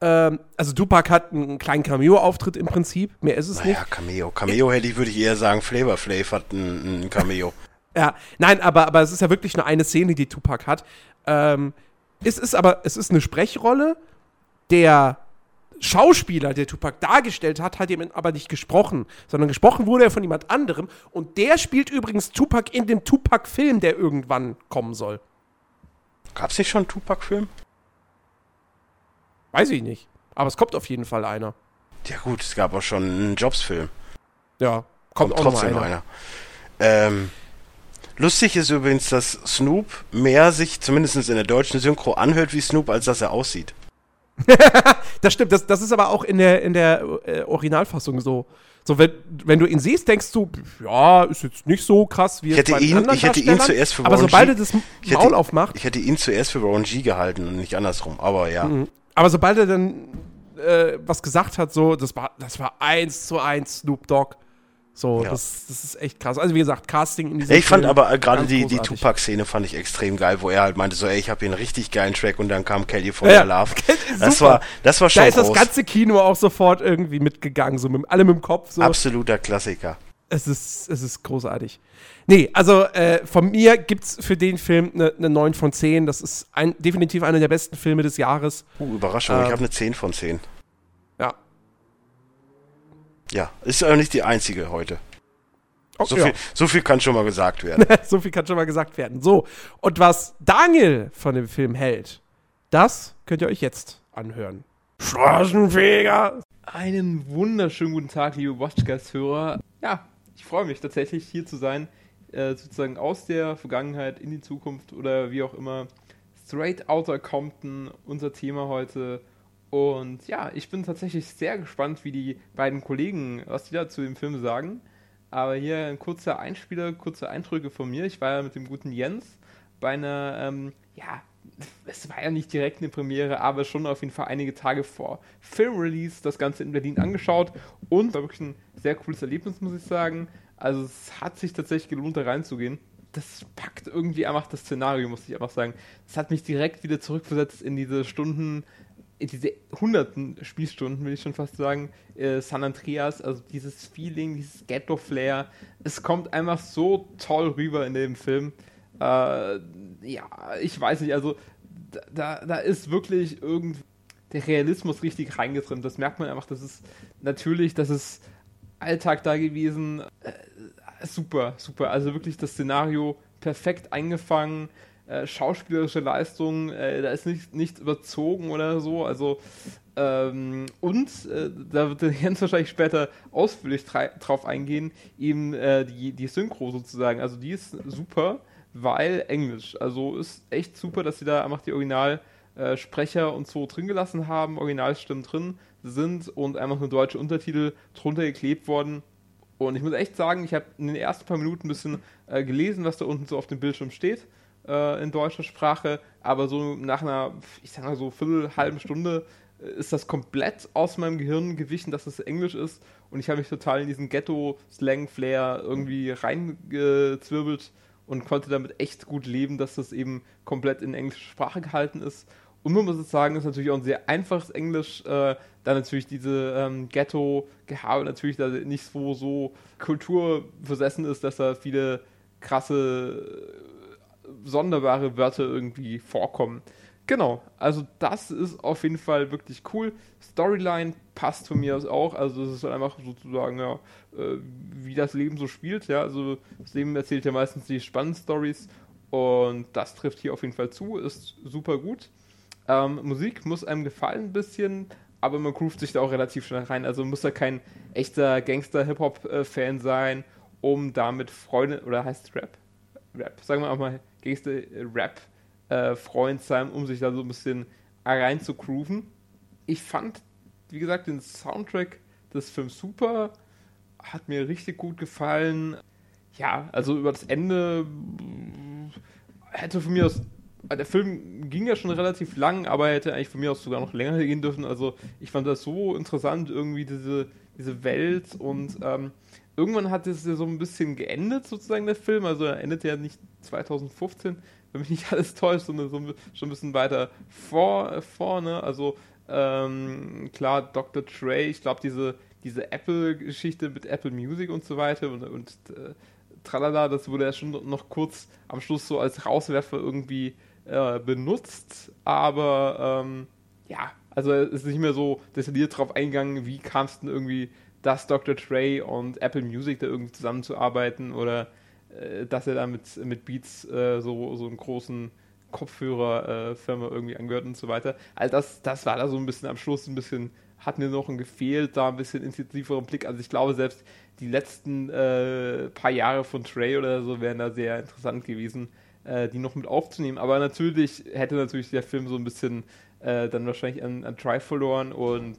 [SPEAKER 1] ähm, also Tupac hat einen kleinen Cameo-Auftritt im Prinzip, mehr ist es nicht.
[SPEAKER 2] naja, Cameo. Cameo hätte ich, würde ich eher sagen, Flavor Flav hat ein, ein Cameo.
[SPEAKER 1] Ja, nein, aber, aber es ist ja wirklich nur eine Szene, die Tupac hat. Ähm, es ist aber, es ist eine Sprechrolle. Der Schauspieler, der Tupac dargestellt hat, hat ihm aber nicht gesprochen, sondern gesprochen wurde er von jemand anderem. Und der spielt übrigens Tupac in dem Tupac-Film, der irgendwann kommen soll.
[SPEAKER 2] Gab's nicht schon einen Tupac-Film?
[SPEAKER 1] Weiß ich nicht. Aber es kommt auf jeden Fall einer.
[SPEAKER 2] Ja gut, es gab auch schon einen Jobs-Film.
[SPEAKER 1] Ja, kommt,
[SPEAKER 2] Kommt,
[SPEAKER 1] auch
[SPEAKER 2] trotzdem
[SPEAKER 1] einer.
[SPEAKER 2] noch einer. Ähm, lustig ist übrigens, dass Snoop mehr sich zumindest in der deutschen Synchro anhört wie Snoop, als dass er aussieht.
[SPEAKER 1] Das stimmt, das, das ist aber auch in der, in der äh, Originalfassung so. So, wenn, wenn du ihn siehst, denkst du, ja, ist jetzt nicht so krass wie
[SPEAKER 2] Ich hätte ihn- ich hätte ihn zuerst für
[SPEAKER 1] Aber
[SPEAKER 2] Warren
[SPEAKER 1] sobald
[SPEAKER 2] G-
[SPEAKER 1] er das
[SPEAKER 2] Ich hätte-
[SPEAKER 1] Maul aufmacht,
[SPEAKER 2] Ich hätte ihn zuerst für Ron G gehalten und nicht andersrum, aber ja.
[SPEAKER 1] Mhm. Aber sobald er dann äh, was gesagt hat, so, das war, das war eins zu eins Snoop Dogg. So,
[SPEAKER 2] Ja.
[SPEAKER 1] das, das ist echt krass. Also wie gesagt, Casting in diesem
[SPEAKER 2] ich fand
[SPEAKER 1] Film
[SPEAKER 2] aber äh, gerade die, die. Tupac-Szene fand ich extrem geil, wo er halt meinte so, ey, ich habe hier einen richtig geilen Track und dann kam Kelly von
[SPEAKER 1] Ja,
[SPEAKER 2] der Love. Das war, das war schon
[SPEAKER 1] Da ist das
[SPEAKER 2] groß.
[SPEAKER 1] ganze Kino auch sofort irgendwie mitgegangen, so mit allem im Kopf. So.
[SPEAKER 2] Absoluter Klassiker.
[SPEAKER 1] Es ist, es ist großartig. Nee, also äh, von mir gibt's für den Film eine ne 9 von 10. Das ist ein, definitiv einer der besten Filme des Jahres.
[SPEAKER 2] Uh, Überraschung, ich
[SPEAKER 1] Ähm.
[SPEAKER 2] habe eine 10 von 10.
[SPEAKER 1] Ja.
[SPEAKER 2] Ja, ist aber nicht die einzige heute.
[SPEAKER 1] Oh,
[SPEAKER 2] So,
[SPEAKER 1] ja.
[SPEAKER 2] viel, so viel kann schon mal gesagt werden.
[SPEAKER 1] so viel kann schon mal gesagt werden. So, und was Daniel von dem Film hält, Das könnt ihr euch jetzt anhören. Straßenfeger!
[SPEAKER 3] Einen wunderschönen guten Tag, liebe Watchcast-Hörer. Ja, ich freue mich tatsächlich hier zu sein, äh, sozusagen aus der Vergangenheit in die Zukunft oder wie auch immer. Straight Outta Compton, unser Thema heute. Und ja, ich bin tatsächlich sehr gespannt, wie die beiden Kollegen, was die da zu dem Film sagen. Aber hier ein kurzer Einspieler, kurze Eindrücke von mir. Ich war ja mit dem guten Jens bei einer, ähm, ja, es war ja nicht direkt eine Premiere, aber schon auf jeden Fall einige Tage vor Filmrelease das Ganze in Berlin angeschaut und war wirklich ein sehr cooles Erlebnis, muss ich sagen. Also es hat sich tatsächlich gelohnt, da reinzugehen. Das packt irgendwie einfach das Szenario, muss ich einfach sagen. Das hat mich direkt wieder zurückversetzt in diese Stunden, in diese hunderten Spielstunden, will ich schon fast sagen, äh, San Andreas, also dieses Feeling, dieses Ghetto-Flair. Es kommt einfach so toll rüber in dem Film. Äh, ja, ich weiß nicht, also da, da ist wirklich irgendwie der Realismus richtig reingetrimmt. Das merkt man einfach, das ist natürlich, das ist Alltag da gewesen. Äh, super, super. Also wirklich das Szenario perfekt eingefangen. Äh, schauspielerische Leistung, äh, da ist nicht, nichts überzogen oder so. Also, ähm, und äh, da wird der Jens wahrscheinlich später ausführlich drauf eingehen, eben äh, die, die Synchro sozusagen. Also, die ist super weil Englisch. Also ist echt super, dass sie da einfach die Originalsprecher äh, und so drin gelassen haben, Originalstimmen drin sind und einfach nur deutsche Untertitel drunter geklebt worden. Und ich muss echt sagen, ich habe in den ersten paar Minuten ein bisschen äh, gelesen, was da unten so auf dem Bildschirm steht äh, in deutscher Sprache, aber so nach einer, ich sag mal so viertel, halben Stunde äh, ist das komplett aus meinem Gehirn gewichen, dass es Englisch ist und ich habe mich total in diesen Ghetto-Slang-Flair irgendwie reingezwirbelt und konnte damit echt gut leben, dass das eben komplett in englischer Sprache gehalten ist. Und man muss es sagen, ist natürlich auch ein sehr einfaches Englisch, äh, da natürlich diese ähm, Ghetto-Gehabe natürlich da nicht so, so kulturversessen ist, dass da viele krasse, äh, sonderbare Wörter irgendwie vorkommen. Genau, also das ist auf jeden Fall wirklich cool. Storyline passt von mir aus auch, also es ist halt einfach sozusagen, ja, äh, wie das Leben so spielt, ja, also das Leben erzählt ja meistens die spannenden Stories und das trifft hier auf jeden Fall zu, ist super gut. Ähm, Musik muss einem gefallen ein bisschen, aber man groovt sich da auch relativ schnell rein, also muss da kein echter Gangster-Hip-Hop-Fan sein, um damit Freunde, oder heißt Rap? Rap, sagen wir auch mal Gangster-Rap äh, Freund sein, um sich da so ein bisschen rein zu grooven. Ich fand, wie gesagt, den Soundtrack des Films super, hat mir richtig gut gefallen. Ja, also über das Ende hätte von mir aus der Film ging ja schon relativ lang, aber er hätte eigentlich von mir aus sogar noch länger gehen dürfen. Also ich fand das so interessant, irgendwie diese, diese Welt und ähm, irgendwann hat es ja so ein bisschen geendet, sozusagen der Film. Also er endet ja nicht 2015, wenn mich nicht alles täuscht, sondern so schon ein bisschen weiter vor, vorne. Also ähm, klar, Dr. Trey, ich glaube, diese, diese Apple-Geschichte mit Apple Music und so weiter und, und äh, tralala, das wurde ja schon noch kurz am Schluss so als Rauswerfer irgendwie äh, benutzt, aber ähm, ja, also es ist nicht mehr so detailliert drauf eingegangen, wie kam es denn irgendwie, dass Dr. Trey und Apple Music da irgendwie zusammenzuarbeiten oder dass er da mit, mit Beats äh, so, so einen großen Kopfhörerfirma äh, irgendwie angehört und so weiter. Also das, das war da so ein bisschen am Schluss ein bisschen, hat mir noch ein gefehlt, da ein bisschen intensiveren Blick. Also ich glaube, selbst die letzten äh, paar Jahre von Trey oder so wären da sehr interessant gewesen, äh, die noch mit aufzunehmen. Aber natürlich hätte natürlich der Film so ein bisschen äh, dann wahrscheinlich an, an Try verloren und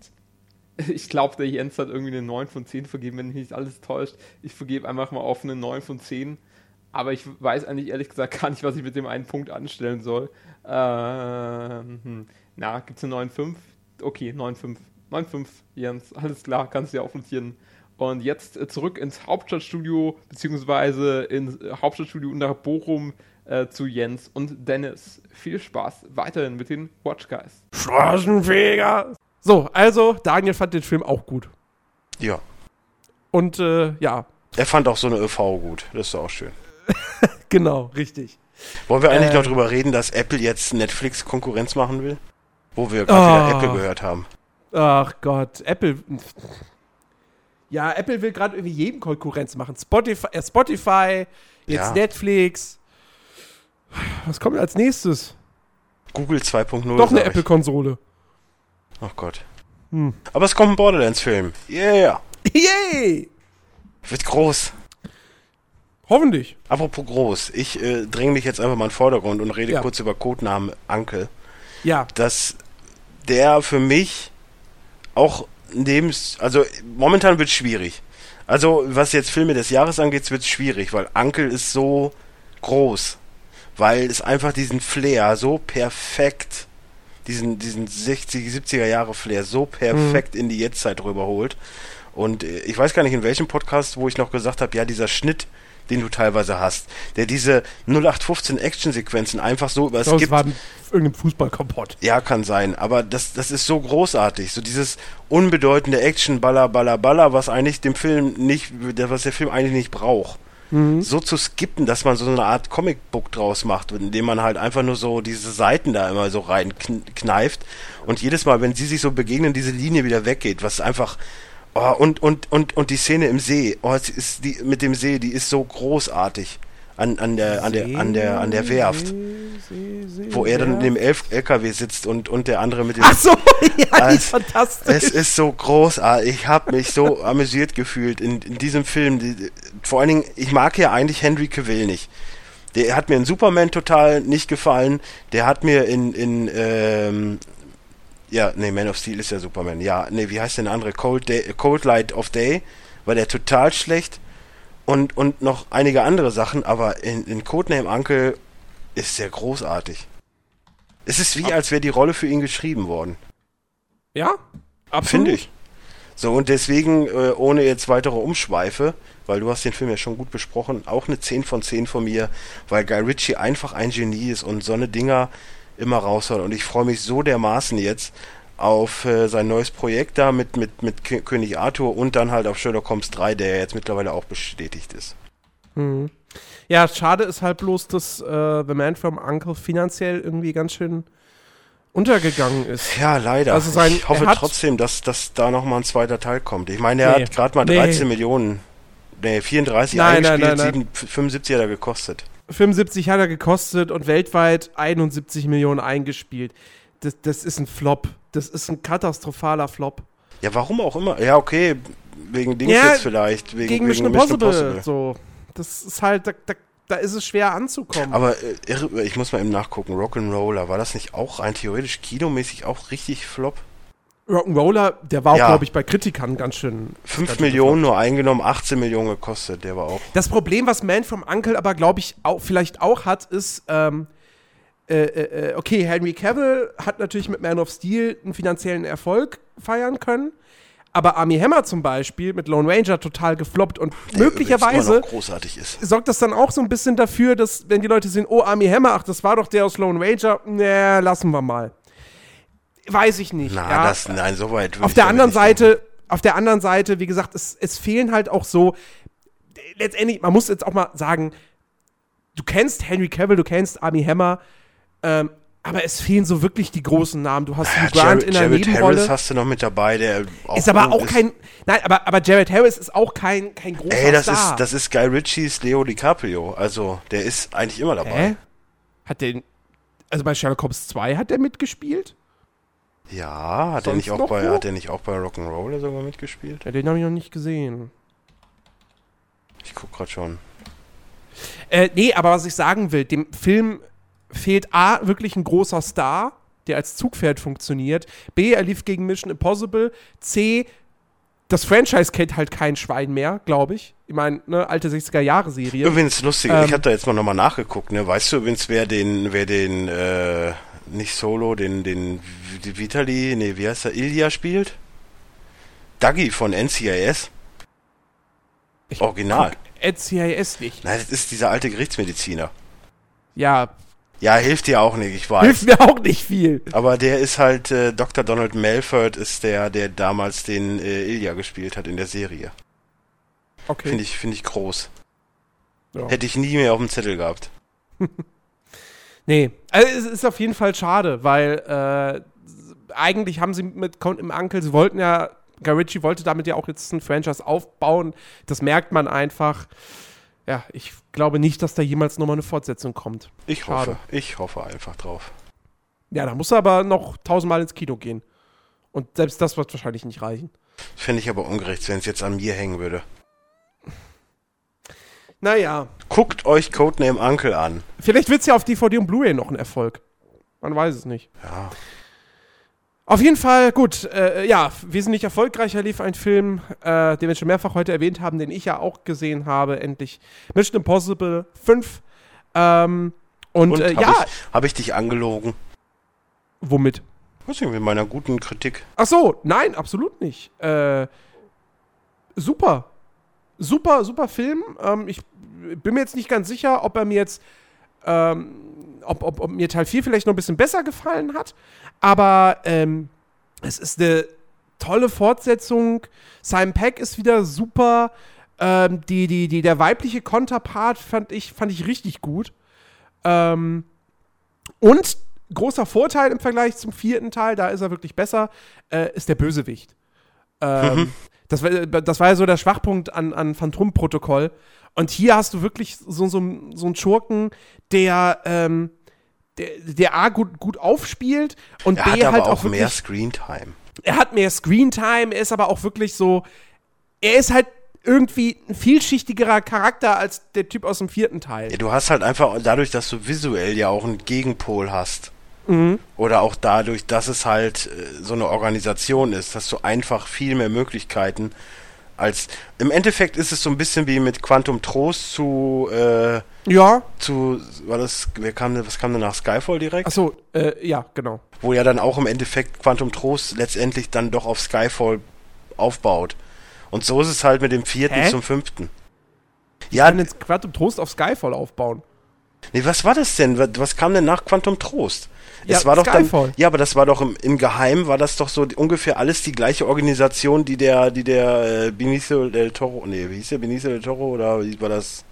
[SPEAKER 3] ich glaube, der Jens hat irgendwie eine 9 von 10 vergeben, wenn mich nicht alles täuscht. Ich vergebe einfach mal auf eine 9 von 10. Aber ich weiß eigentlich ehrlich gesagt gar nicht, was ich mit dem einen Punkt anstellen soll. Ähm, hm. Na, gibt es eine 9,5? Okay, 9,5. 9,5, Jens. Alles klar, kannst du ja aufnotieren. Und jetzt äh, zurück ins Hauptstadtstudio, beziehungsweise ins Hauptstadtstudio nach Bochum äh, zu Jens und Dennis. Viel Spaß weiterhin mit den Watch Guys.
[SPEAKER 1] Straßenfeger! So, also Daniel fand den Film auch gut.
[SPEAKER 2] Ja.
[SPEAKER 1] Und äh, ja.
[SPEAKER 2] Er fand auch so eine ÖV gut. Das ist auch schön.
[SPEAKER 1] genau, richtig.
[SPEAKER 2] Wollen wir eigentlich äh, noch drüber reden, dass Apple jetzt Netflix Konkurrenz machen will? Wo wir gerade oh. wieder Apple gehört haben.
[SPEAKER 1] Ach Gott, Apple. Ja, Apple will gerade irgendwie jedem Konkurrenz machen. Spotify, äh, Spotify jetzt ja. Netflix. Was kommt als nächstes?
[SPEAKER 2] Google 2.0.
[SPEAKER 1] Doch eine. Apple-Konsole.
[SPEAKER 2] Oh Gott.
[SPEAKER 1] Hm.
[SPEAKER 2] Aber es kommt ein Borderlands-Film. Yeah.
[SPEAKER 1] Yay!
[SPEAKER 2] Wird groß.
[SPEAKER 1] Hoffentlich.
[SPEAKER 2] Apropos groß. Ich äh, dränge mich jetzt einfach mal in den Vordergrund und rede
[SPEAKER 1] Ja.
[SPEAKER 2] kurz über Codenamen Ankel.
[SPEAKER 1] Ja.
[SPEAKER 2] dass der für mich auch neben, also momentan wird schwierig. Also was jetzt Filme des Jahres angeht, wird es schwierig, weil Ankel ist so groß, weil es einfach diesen Flair so perfekt, diesen diesen 60 70er Jahre Flair so perfekt in die Jetztzeit rüberholt. Und äh, ich weiß gar nicht in welchem Podcast, wo ich noch gesagt habe, ja dieser Schnitt, den du teilweise hast, der diese 0815 Actionsequenzen einfach so
[SPEAKER 1] Das
[SPEAKER 2] überskippt.
[SPEAKER 1] war ein, irgendein Fußballkompott.
[SPEAKER 2] Ja, kann sein, aber das, das ist so großartig. So dieses unbedeutende Action, Baller, Baller, Baller, was eigentlich dem Film nicht, was der Film eigentlich nicht braucht. So zu skippen, dass man so eine Art Comicbook draus macht, indem man halt einfach nur so diese Seiten da immer so rein kn- kneift und jedes Mal, wenn sie sich so begegnen, diese Linie wieder weggeht, was einfach oh, und und und und die Szene im See, oh, ist die mit dem See, die ist so großartig an an der an der an der an der Werft wo er dann in dem Elf LKW sitzt und, und der andere mit dem.
[SPEAKER 1] Ach so, ja, ist fantastisch.
[SPEAKER 2] Es ist so großartig. Ich habe mich so amüsiert gefühlt in, in diesem Film. Die, vor allen Dingen, ich mag ja eigentlich Henry Cavill nicht. Der hat mir in Superman total nicht gefallen. Der hat mir in, in ähm, ja, nee, Man of Steel ist ja Superman. Ja, nee, wie heißt denn der andere? Cold, Day, Cold Light of Day war der total schlecht. Und, und noch einige andere Sachen, aber in, in Codename Uncle ist sehr großartig. Es ist wie, als wäre die Rolle für ihn geschrieben worden.
[SPEAKER 1] ja, absolut.
[SPEAKER 2] Finde ich. So, und deswegen, äh, ohne jetzt weitere Umschweife, weil du hast den Film ja schon gut besprochen, auch eine 10 von 10 von mir, weil Guy Ritchie einfach ein Genie ist und so eine Dinger immer raushaut. Und ich freue mich so dermaßen jetzt auf äh, sein neues Projekt da mit, mit, mit K König Arthur und dann halt auf Sherlock Holmes 3, der jetzt mittlerweile auch bestätigt ist.
[SPEAKER 1] Mhm. Ja, schade ist halt bloß, dass äh, The Man from Uncle finanziell irgendwie ganz schön untergegangen ist.
[SPEAKER 2] Ja, leider.
[SPEAKER 1] Also sein-
[SPEAKER 2] ich hoffe trotzdem, dass, dass da nochmal ein zweiter Teil kommt. Ich meine, er
[SPEAKER 1] Nee.
[SPEAKER 2] hat gerade mal
[SPEAKER 1] Nee.
[SPEAKER 2] 13 Millionen, nee, 34
[SPEAKER 1] Nein, nein,
[SPEAKER 2] eingespielt,
[SPEAKER 1] nein, nein.
[SPEAKER 2] 7, 75 hat er gekostet.
[SPEAKER 1] 75 hat er gekostet und weltweit 71 Millionen eingespielt. Das, das ist ein Flop. Das ist ein katastrophaler Flop.
[SPEAKER 2] Ja, warum auch immer. Ja, okay, wegen Dings
[SPEAKER 1] Ja,
[SPEAKER 2] jetzt vielleicht. Wegen,
[SPEAKER 1] Gegen
[SPEAKER 2] wegen
[SPEAKER 1] Mission Impossible. So. Das ist halt, da, da, da ist es schwer anzukommen.
[SPEAKER 2] Aber äh, ich muss mal eben nachgucken. Rock'n'Roller, war das nicht auch rein theoretisch kinomäßig auch richtig flop?
[SPEAKER 1] Rock'n'Roller, der war auch,
[SPEAKER 2] Ja.
[SPEAKER 1] glaube ich, bei Kritikern ganz schön.
[SPEAKER 2] 5
[SPEAKER 1] ganz schön
[SPEAKER 2] Millionen nur eingenommen, 18 Millionen gekostet, der war auch.
[SPEAKER 1] Das Problem, was Man from Uncle aber, glaube ich, auch, vielleicht auch hat, ist, ähm, äh, äh, äh, okay, Henry Cavill hat natürlich mit Man of Steel einen finanziellen Erfolg feiern können, aber Army Hammer zum Beispiel mit Lone Ranger total gefloppt und
[SPEAKER 2] Der
[SPEAKER 1] möglicherweise
[SPEAKER 2] noch großartig ist.
[SPEAKER 1] sorgt das dann auch so ein bisschen dafür, dass, wenn die Leute sehen, oh, Army Hammer, ach, das war doch der aus Lone Ranger, nee, lassen wir mal. Weiß ich nicht.
[SPEAKER 2] Na,
[SPEAKER 1] ja.
[SPEAKER 2] das, nein, so weit will
[SPEAKER 1] Auf der anderen. Seite, auf der anderen Seite, wie gesagt, es, es fehlen halt auch so, letztendlich, man muss jetzt auch mal sagen, du kennst Henry Cavill, du kennst Army Hammer, ähm, aber es fehlen so wirklich die großen Namen. Du hast
[SPEAKER 2] Ja,
[SPEAKER 1] Hugh Grant
[SPEAKER 2] Jared,
[SPEAKER 1] in der
[SPEAKER 2] Jared
[SPEAKER 1] Nebenrolle.
[SPEAKER 2] Harris hast du noch mit dabei, der auch
[SPEAKER 1] ist aber auch kein, nein, aber, aber Jared Harris ist auch kein, kein großer
[SPEAKER 2] Ey, das
[SPEAKER 1] Star.
[SPEAKER 2] ist, das ist Guy Ritchies Leo DiCaprio. Also, der ist eigentlich immer dabei.
[SPEAKER 1] Hä? Hat der, also bei Sherlock Holmes 2 hat der mitgespielt?
[SPEAKER 2] Ja, hat er
[SPEAKER 1] Sonst
[SPEAKER 2] nicht auch bei,
[SPEAKER 1] wo?
[SPEAKER 2] hat er nicht auch bei Rock'n'Roll sogar mitgespielt?
[SPEAKER 1] Ja, den habe ich noch nicht gesehen.
[SPEAKER 2] Ich guck grad schon.
[SPEAKER 1] Äh, nee, aber was ich sagen will, dem Film fehlt A, wirklich ein großer Star, der als Zugpferd funktioniert. B, er lief gegen Mission Impossible. C, das Franchise kennt halt kein Schwein mehr, glaube ich. Ich meine, ne, alte 60er-Jahre-Serie.
[SPEAKER 2] Übrigens lustig,
[SPEAKER 1] Ähm,
[SPEAKER 2] ich habe da jetzt mal nochmal nachgeguckt, ne? Weißt du übrigens, wer den, wer den, äh, nicht Solo, den, den Vitali, nee, wie heißt er, Ilya spielt? Dagi von NCIS.
[SPEAKER 1] Ich
[SPEAKER 2] Original.
[SPEAKER 1] NCIS nicht.
[SPEAKER 2] Nein, das ist dieser alte Gerichtsmediziner.
[SPEAKER 1] Ja,
[SPEAKER 2] Ja, hilft dir auch nicht, ich weiß.
[SPEAKER 1] hilft mir auch nicht viel.
[SPEAKER 2] Aber der ist halt, äh, Dr. Donald Melford ist der, der damals den äh, Ilya gespielt hat in der Serie.
[SPEAKER 1] Okay.
[SPEAKER 2] Finde ich, finde ich groß.
[SPEAKER 1] Ja.
[SPEAKER 2] Hätte ich nie mehr auf dem Zettel gehabt.
[SPEAKER 1] Nee, also es ist auf jeden Fall schade, weil äh, eigentlich haben sie mit Count im Uncle, sie wollten ja, Guy Ritchie wollte damit ja auch jetzt ein Franchise aufbauen. Das merkt man einfach. Ja, ich glaube nicht, dass da jemals nochmal eine Fortsetzung kommt.
[SPEAKER 2] Ich
[SPEAKER 1] Schade.
[SPEAKER 2] hoffe, ich hoffe einfach drauf.
[SPEAKER 1] Ja, da musst du aber noch tausendmal ins Kino gehen. Und selbst das wird wahrscheinlich nicht reichen.
[SPEAKER 2] Fände ich aber ungerecht, wenn es jetzt an mir hängen würde.
[SPEAKER 1] Naja,
[SPEAKER 2] Guckt euch Codename Uncle an.
[SPEAKER 1] vielleicht wird es ja auf DVD und Blu-ray noch ein Erfolg. Man weiß es nicht.
[SPEAKER 2] Ja.
[SPEAKER 1] Auf jeden Fall, gut, äh, ja, wesentlich erfolgreicher lief ein Film, äh, den wir schon mehrfach heute erwähnt haben, den ich ja auch gesehen habe, endlich. Mission Impossible 5. Ähm, und,
[SPEAKER 2] Und
[SPEAKER 1] äh,
[SPEAKER 2] habe
[SPEAKER 1] ja,
[SPEAKER 2] ich, hab ich dich angelogen?
[SPEAKER 1] womit?
[SPEAKER 2] Was mit meiner guten Kritik?
[SPEAKER 1] Ach so, nein, absolut nicht. Äh, super. Super, super Film. Ähm, ich bin mir jetzt nicht ganz sicher, ob er mir jetzt, ähm, ob, ob, ob mir Teil 4 vielleicht noch ein bisschen besser gefallen hat. Aber ähm, es ist eine tolle Fortsetzung. Simon Peck ist wieder super. Ähm, die, die, die, der weibliche Konterpart fand ich, fand ich richtig gut. Ähm, und großer Vorteil im Vergleich zum vierten Teil, da ist er wirklich besser, äh, ist der Bösewicht. Ähm, das, war, das war ja so der Schwachpunkt an, an Phantom-Protokoll. Und hier hast du wirklich so, so, so einen Schurken, der, ähm, der, der A gut, gut aufspielt und
[SPEAKER 2] Er
[SPEAKER 1] B
[SPEAKER 2] hat aber
[SPEAKER 1] halt
[SPEAKER 2] auch,
[SPEAKER 1] auch
[SPEAKER 2] mehr Screentime.
[SPEAKER 1] er hat mehr Screentime, er ist aber auch wirklich so, er ist halt irgendwie ein vielschichtigerer Charakter als der Typ aus dem vierten Teil.
[SPEAKER 2] Ja, du hast halt einfach dadurch, dass du visuell ja auch einen Gegenpol hast.
[SPEAKER 1] Mhm.
[SPEAKER 2] Oder auch dadurch, dass es halt äh, so eine Organisation ist, hast du einfach viel mehr Möglichkeiten als. Im Endeffekt ist es so ein bisschen wie mit Quantum Trost zu, äh,
[SPEAKER 1] Ja,
[SPEAKER 2] zu, war das, wer kam was kam denn nach Skyfall direkt?
[SPEAKER 1] achso, äh, ja, genau.
[SPEAKER 2] Wo ja dann auch im Endeffekt Quantum Trost letztendlich dann doch auf Skyfall aufbaut. Und so ist es halt mit dem vierten
[SPEAKER 1] Hä?
[SPEAKER 2] zum fünften.
[SPEAKER 1] Ja,
[SPEAKER 2] Ja,
[SPEAKER 1] kann jetzt Quantum Trost auf Skyfall aufbauen.
[SPEAKER 2] Nee, was war das denn? Was, kam denn nach Quantum Trost?
[SPEAKER 1] Ja,
[SPEAKER 2] es war doch
[SPEAKER 1] Skyfall.
[SPEAKER 2] dann, ja, aber das war doch im, im Geheim, war das doch so ungefähr alles die gleiche Organisation, die der, die der äh, Benicio del Toro, nee, wie hieß der Benicio del Toro oder wie war das?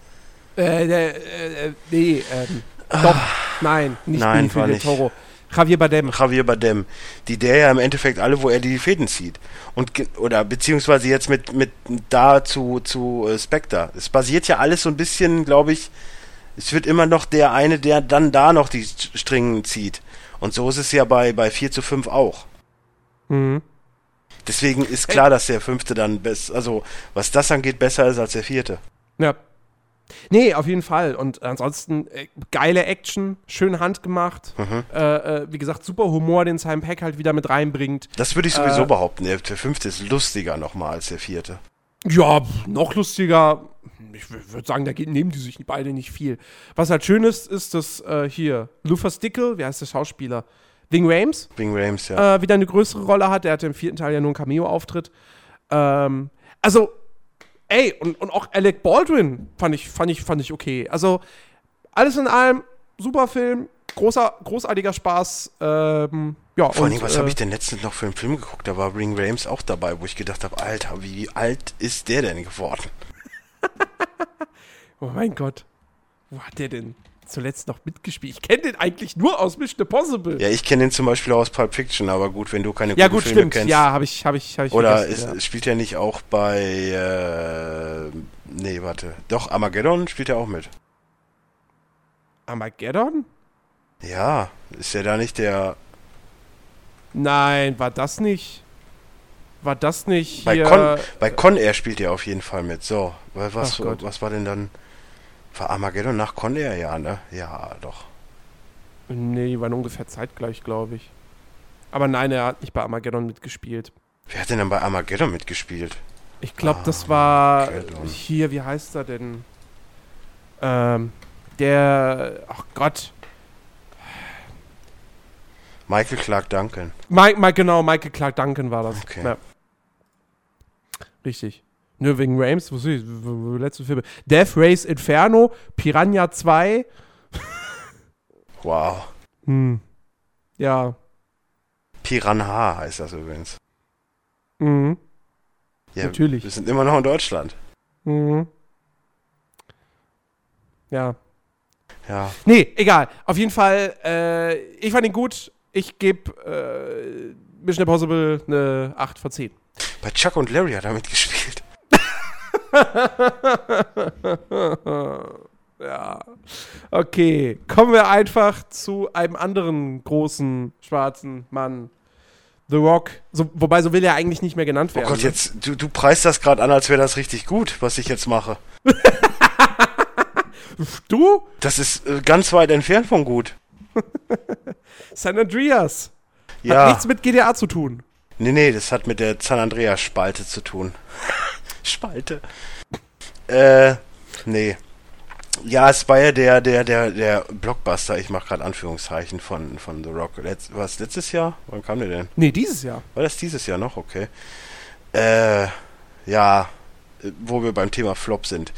[SPEAKER 1] Äh, der, äh, äh, nee, ähm, doch, nein, nicht
[SPEAKER 2] Nein,
[SPEAKER 1] Benicio
[SPEAKER 2] war
[SPEAKER 1] del. Toro. Javier Bardem.
[SPEAKER 2] Javier Bardem, die der ja im Endeffekt alle, wo er die Fäden zieht. Und oder beziehungsweise jetzt mit mit da zu zu äh, Spectre. Es basiert ja alles so ein bisschen, glaube ich, es wird immer noch der eine, der dann da noch die St- Stringen zieht. Und so ist es ja bei bei 4 zu 5 auch.
[SPEAKER 1] Mhm.
[SPEAKER 2] Deswegen ist klar, dass der fünfte dann best, also was das angeht, besser ist als der vierte.
[SPEAKER 1] Ja. Nee, auf jeden Fall. Und ansonsten äh, geile Action, schön handgemacht.
[SPEAKER 2] Mhm.
[SPEAKER 1] Äh, äh, wie gesagt, super Humor, den Simon Peck halt wieder mit reinbringt.
[SPEAKER 2] Das würde ich sowieso
[SPEAKER 1] Äh,
[SPEAKER 2] behaupten. Der, der fünfte ist lustiger nochmal als der vierte.
[SPEAKER 1] Ja, noch lustiger. Ich würde sagen, da nehmen die sich beide nicht viel. Was halt schön ist, ist, dass äh, hier Luther Stickle, wie heißt der Schauspieler? Ving Rames,
[SPEAKER 2] Bing Rames, ja.
[SPEAKER 1] äh, wieder eine größere Rolle hat. Der hatte im vierten Teil ja nur einen Cameo-Auftritt. Ähm, also, ey, und, und auch Alec Baldwin fand ich, fand, ich, fand ich okay. Also, alles in allem, super Film, großer, großartiger Spaß. Ähm, ja,
[SPEAKER 2] Vor allem, was
[SPEAKER 1] äh,
[SPEAKER 2] habe ich denn letztens noch für einen Film geguckt? Da war Bing Rames auch dabei, wo ich gedacht habe, Alter, wie alt ist der denn geworden?
[SPEAKER 1] Oh mein Gott. Wo hat der denn zuletzt noch mitgespielt? Ich kenne den eigentlich nur aus Mission Impossible.
[SPEAKER 2] Ja, ich kenne den zum Beispiel aus Pulp Fiction, aber gut, wenn du keine
[SPEAKER 1] Ja,
[SPEAKER 2] guten
[SPEAKER 1] gut,
[SPEAKER 2] Filme
[SPEAKER 1] stimmt.
[SPEAKER 2] kennst.
[SPEAKER 1] Ja, habe ich, habe ich, habe ich
[SPEAKER 2] Oder
[SPEAKER 1] vergessen,
[SPEAKER 2] ist, spielt er nicht auch bei, äh, nee, warte. Doch, Armageddon spielt er auch mit.
[SPEAKER 1] ja. Armageddon?
[SPEAKER 2] Ja, ist er da nicht der,
[SPEAKER 1] Nein, war das nicht? War das nicht
[SPEAKER 2] bei? Con, bei Con Air spielt er auf jeden Fall mit. So, wa- was, was war denn dann, war Armageddon nach Con Air? Ja, ne? Ja, doch.
[SPEAKER 1] nee, die waren ungefähr zeitgleich, glaube ich. Aber nein, er hat nicht bei Armageddon mitgespielt.
[SPEAKER 2] Wer hat denn dann bei Armageddon mitgespielt?
[SPEAKER 1] Ich glaube, das war hier, wie heißt er denn? Ähm, der, ach Gott.
[SPEAKER 2] Michael Clark Duncan.
[SPEAKER 1] Mike, Mike, genau, Michael Clark Duncan war das.
[SPEAKER 2] Okay.
[SPEAKER 1] Ja. Richtig. Nur wegen Rames, wo- wo- letzte Filme. Death Race Inferno, Piranha 2.
[SPEAKER 2] Wow.
[SPEAKER 1] Hm. Ja.
[SPEAKER 2] Piranha heißt das übrigens.
[SPEAKER 1] Mhm.
[SPEAKER 2] Ja,
[SPEAKER 1] Natürlich.
[SPEAKER 2] Wir sind immer noch in Deutschland.
[SPEAKER 1] Mhm. Ja.
[SPEAKER 2] Ja.
[SPEAKER 1] Nee, egal. Auf jeden Fall, äh, ich fand ihn gut. Ich gebe äh, Mission Impossible eine 8 von 10.
[SPEAKER 2] Bei Chuck und Larry hat er mitgespielt.
[SPEAKER 1] Ja. Okay, kommen wir einfach zu einem anderen großen schwarzen Mann. The Rock. So, wobei, so will er eigentlich nicht mehr genannt
[SPEAKER 2] Oh
[SPEAKER 1] werden.
[SPEAKER 2] Gott,
[SPEAKER 1] ne?
[SPEAKER 2] jetzt, du, du preist das gerade an, als wäre das richtig gut, was ich jetzt mache.
[SPEAKER 1] Du?
[SPEAKER 2] Das ist äh, ganz weit entfernt von gut.
[SPEAKER 1] San Andreas. Hat
[SPEAKER 2] Ja.
[SPEAKER 1] nichts mit GTA zu tun.
[SPEAKER 2] Nee, nee, das hat mit der San Andreas Spalte zu tun. Spalte. Äh, nee. Ja, es war ja der, der, der, der Blockbuster, ich mache gerade Anführungszeichen von, von The Rock. Letz, was, letztes Jahr? Wann kam der denn?
[SPEAKER 1] Nee, dieses Jahr.
[SPEAKER 2] War das dieses Jahr noch? Okay. Äh, ja, äh, wo wir beim Thema Flop sind.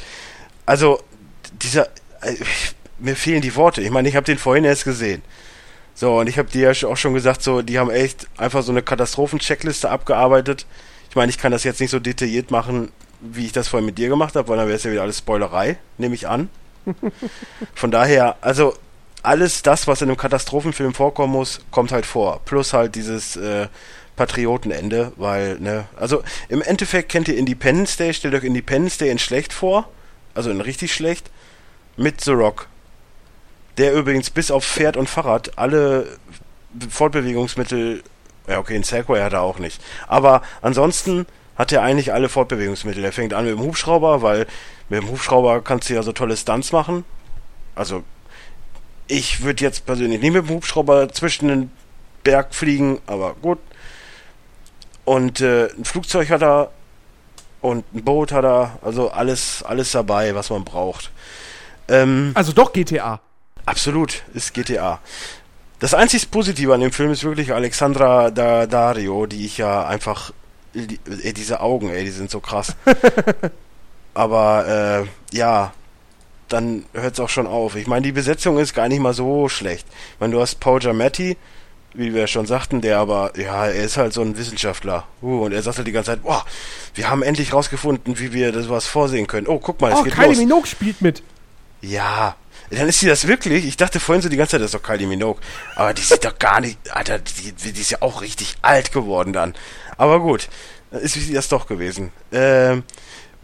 [SPEAKER 2] Also, dieser, äh, mir fehlen die Worte. Ich meine, ich habe den vorhin erst gesehen. So, und ich habe dir ja auch schon gesagt, so, die haben echt einfach so eine Katastrophen-Checkliste abgearbeitet. Ich meine, ich kann das jetzt nicht so detailliert machen, wie ich das vorhin mit dir gemacht habe, weil dann wäre es ja wieder alles Spoilerei, nehme ich an. Von daher, also alles das, was in einem Katastrophenfilm vorkommen muss, kommt halt vor. Plus halt dieses äh, Patriotenende, weil, ne, also im Endeffekt kennt ihr Independence Day, stellt euch Independence Day in schlecht vor, also in richtig schlecht, mit The Rock. Der übrigens bis auf Pferd und Fahrrad alle Fortbewegungsmittel, ja okay, ein Segway hat er auch nicht, aber ansonsten hat er eigentlich alle Fortbewegungsmittel. Er fängt an mit dem Hubschrauber, weil mit dem Hubschrauber kannst du ja so tolle Stunts machen. Also ich würde jetzt persönlich nicht mit dem Hubschrauber zwischen den Berg fliegen, aber gut. Und äh, ein Flugzeug hat er und ein Boot hat er, also alles, alles dabei, was man braucht. Ähm,
[SPEAKER 1] Also doch GTA.
[SPEAKER 2] Absolut, ist GTA. Das einzig Positive an dem Film ist wirklich Alexandra Daddario, die ich ja einfach, ey, diese Augen, ey, die sind so krass. Aber äh, ja, dann hört es auch schon auf. Ich meine, die Besetzung ist gar nicht mal so schlecht. Ich meine, du hast Paul Giamatti, wie wir schon sagten, der aber, ja, er ist halt so ein Wissenschaftler. Uh, und er sagt halt die ganze Zeit, boah, wir haben endlich rausgefunden, wie wir das was vorsehen können. Oh, guck mal, es
[SPEAKER 1] Oh,
[SPEAKER 2] geht
[SPEAKER 1] Kylie
[SPEAKER 2] los.
[SPEAKER 1] Minogue spielt mit.
[SPEAKER 2] Ja, dann ist sie das wirklich. Ich dachte vorhin so die ganze Zeit, das ist doch Kylie Minogue. Aber die sieht doch gar nicht, Alter, die, die ist ja auch richtig alt geworden dann. Aber gut, dann ist sie das doch gewesen. Ähm,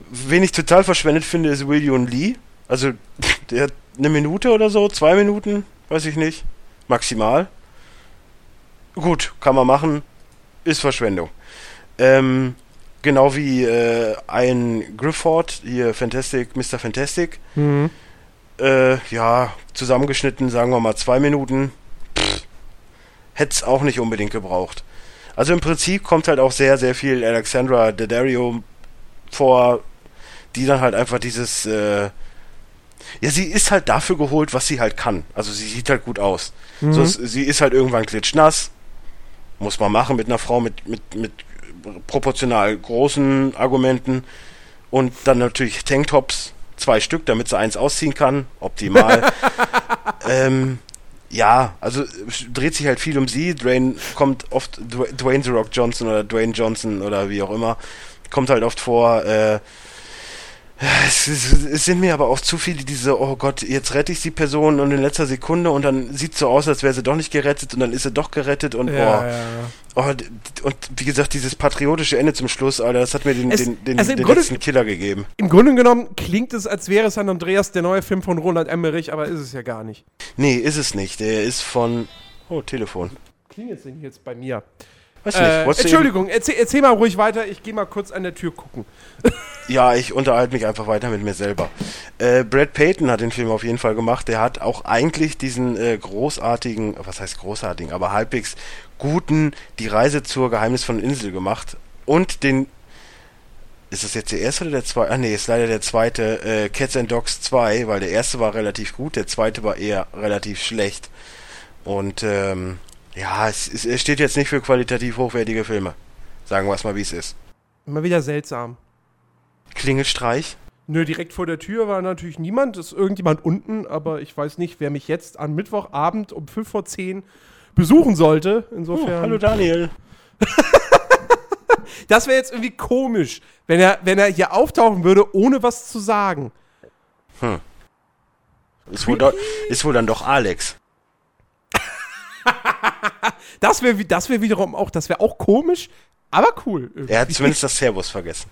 [SPEAKER 2] wen ich total verschwendet finde, ist William Lee. Also, der hat eine Minute oder so, zwei Minuten, weiß ich nicht, maximal. Gut, kann man machen, ist Verschwendung. Ähm, genau wie äh, ein Grifford, hier Fantastic, Mr. Fantastic.
[SPEAKER 1] Mhm.
[SPEAKER 2] Äh, ja, zusammengeschnitten, sagen wir mal zwei Minuten. Hätte es auch nicht unbedingt gebraucht. Also im Prinzip kommt halt auch sehr, sehr viel Alexandra Daddario vor, die dann halt einfach dieses, äh, ja, sie ist halt dafür geholt, was sie halt kann. Also sie sieht halt gut aus. So, es- sie ist halt irgendwann klitschnass. Muss man machen mit einer Frau mit, mit, mit proportional großen Argumenten. Und dann natürlich Tanktops, zwei Stück, damit sie eins ausziehen kann. Optimal. ähm, ja, also dreht sich halt viel um sie. Dwayne kommt oft, Dw- Dwayne The Rock Johnson oder Dwayne Johnson oder wie auch immer, kommt halt oft vor. Äh, es, es, es sind mir aber auch zu viele diese, oh Gott, jetzt rette ich die Person und in letzter Sekunde und dann sieht so aus, als wäre sie doch nicht gerettet und dann ist sie doch gerettet und
[SPEAKER 1] Ja,
[SPEAKER 2] oh,
[SPEAKER 1] ja, ja.
[SPEAKER 2] oh, und wie gesagt, dieses patriotische Ende zum Schluss, Alter, das hat mir den,
[SPEAKER 1] Es-
[SPEAKER 2] den, den,
[SPEAKER 1] also
[SPEAKER 2] den
[SPEAKER 1] Grunde-
[SPEAKER 2] letzten Killer gegeben.
[SPEAKER 1] Im Grunde genommen klingt es, als wäre San Andreas der neue Film von Roland Emmerich, aber ist es ja gar nicht.
[SPEAKER 2] Nee, ist es nicht. Der ist von. Oh, Telefon.
[SPEAKER 1] Klingelt es denn jetzt bei mir?
[SPEAKER 2] Weiß
[SPEAKER 1] Äh,
[SPEAKER 2] nicht.
[SPEAKER 1] Entschuldigung, erzähl, erzähl mal ruhig weiter. Ich gehe mal kurz an der Tür gucken.
[SPEAKER 2] Ja, ich unterhalte mich einfach weiter mit mir selber. Äh, Brad Payton hat den Film auf jeden Fall gemacht. Der hat auch eigentlich diesen äh, großartigen, was heißt großartigen, aber halbwegs guten Die Reise zur geheimnisvollen Insel gemacht. Und den. Ist das jetzt der erste oder der zweite? Ah, nee, ist leider der zweite. Äh, Cats and Dogs 2, weil der erste war relativ gut, der zweite war eher relativ schlecht. Und ähm, ja, es, es, es steht jetzt nicht für qualitativ hochwertige Filme. Sagen wir es mal, wie es ist.
[SPEAKER 1] Immer wieder seltsam.
[SPEAKER 2] Klingelstreich.
[SPEAKER 1] Nö, direkt vor der Tür war natürlich niemand. Ist irgendjemand unten, aber ich weiß nicht, wer mich jetzt am Mittwochabend um 5 vor 10 besuchen sollte.
[SPEAKER 2] Oh,
[SPEAKER 1] Insofern.
[SPEAKER 2] hallo Daniel.
[SPEAKER 1] Das wäre jetzt irgendwie komisch, wenn er, wenn er hier auftauchen würde, ohne was zu sagen.
[SPEAKER 2] Ist wohl, ist wohl dann doch Alex.
[SPEAKER 1] Das wäre das wär wiederum auch, das wäre auch komisch, aber cool. irgendwie.
[SPEAKER 2] Er hat zumindest das Servus vergessen.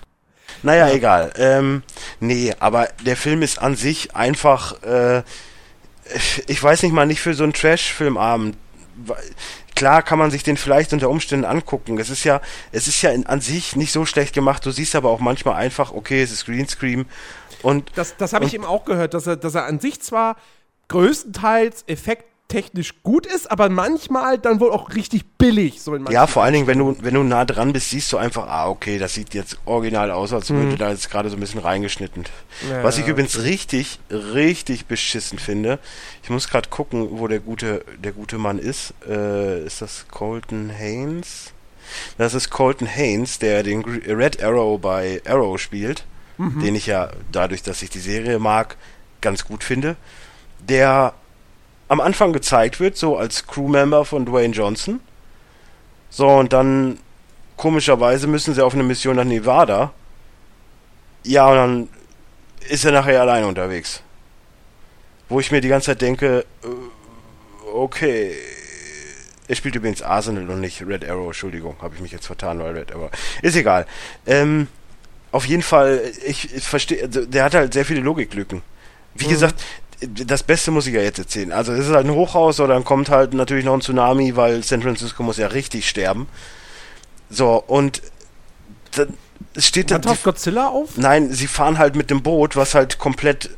[SPEAKER 2] Naja, egal. Ähm, nee, aber der Film ist an sich einfach, äh, ich weiß nicht mal, nicht für so einen Trash-Filmabend. Klar kann man sich den vielleicht unter Umständen angucken. Es ist ja, es ist ja in, an sich nicht so schlecht gemacht. Du siehst aber auch manchmal einfach, okay, es ist Greenscreen und
[SPEAKER 1] Das, das habe ich eben auch gehört, dass er, dass er an sich zwar größtenteils effekttechnisch gut ist, aber manchmal dann wohl auch richtig billig. So
[SPEAKER 2] Ja, vor allen Dingen, wenn du, wenn du nah dran bist, siehst du einfach, ah, okay, das sieht jetzt original aus, als würde da jetzt gerade so ein bisschen reingeschnitten.
[SPEAKER 1] Mhm. Ja,
[SPEAKER 2] Was ich übrigens richtig, richtig beschissen finde, ich muss gerade gucken, wo der gute, der gute Mann ist. Äh, ist das Colton Haynes? Das ist Colton Haynes, der den Red Arrow bei Arrow spielt,
[SPEAKER 1] Mhm.
[SPEAKER 2] den ich ja dadurch, dass ich die Serie mag, ganz gut finde. Der am Anfang gezeigt wird, so als Crewmember von Dwayne Johnson. So, und dann komischerweise müssen sie auf eine Mission nach Nevada. Ja, und dann ist er nachher alleine unterwegs. Wo ich mir die ganze Zeit denke, äh, okay. Er spielt übrigens Arsenal und nicht Red Arrow, Entschuldigung, habe ich mich jetzt vertan, weil Red Arrow. Ist egal. Ähm, auf jeden Fall, ich, ich verstehe, also, der hat halt sehr viele Logiklücken. Wie gesagt, das Beste muss ich ja jetzt erzählen. Also es ist halt ein Hochhaus, oder dann kommt halt natürlich noch ein Tsunami, weil San Francisco muss ja richtig sterben. So, und dann es steht da.
[SPEAKER 1] Dann taucht Godzilla auf?
[SPEAKER 2] Nein, sie fahren halt mit dem Boot, was halt komplett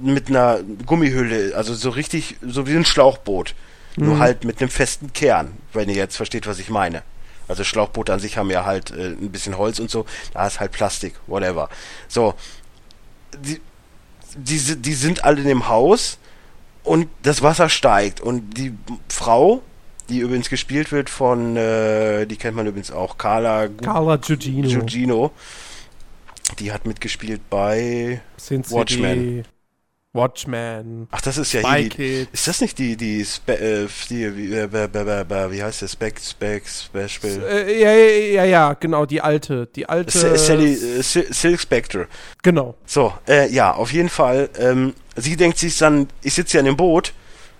[SPEAKER 2] mit einer Gummihülle, also so richtig, so wie ein Schlauchboot. Nur halt mit einem festen Kern, wenn ihr jetzt versteht, was ich meine. Also Schlauchboote an sich haben ja halt äh, ein bisschen Holz und so, da ist halt Plastik, whatever. So, die, die, die sind alle in dem Haus und das Wasser steigt und die Frau, die übrigens gespielt wird von, äh, die kennt man übrigens auch, Carla
[SPEAKER 1] Carla Gugino.
[SPEAKER 2] Gugino, die hat mitgespielt bei
[SPEAKER 1] Sin
[SPEAKER 2] Watchmen.
[SPEAKER 1] Watchmen.
[SPEAKER 2] Ach, das ist ja
[SPEAKER 1] Spy
[SPEAKER 2] hier die. Ist das nicht die, die, Spe äh, die wie, äh, wie heißt das? Spec, Spec, Special?
[SPEAKER 1] Äh, ja, ja, ja, ja, genau, die alte. Die alte.
[SPEAKER 2] Sally, äh, Sil- Silk Spectre.
[SPEAKER 1] Genau.
[SPEAKER 2] So, äh, ja, auf jeden Fall. Ähm, sie denkt sich dann, ich sitze ja in dem Boot,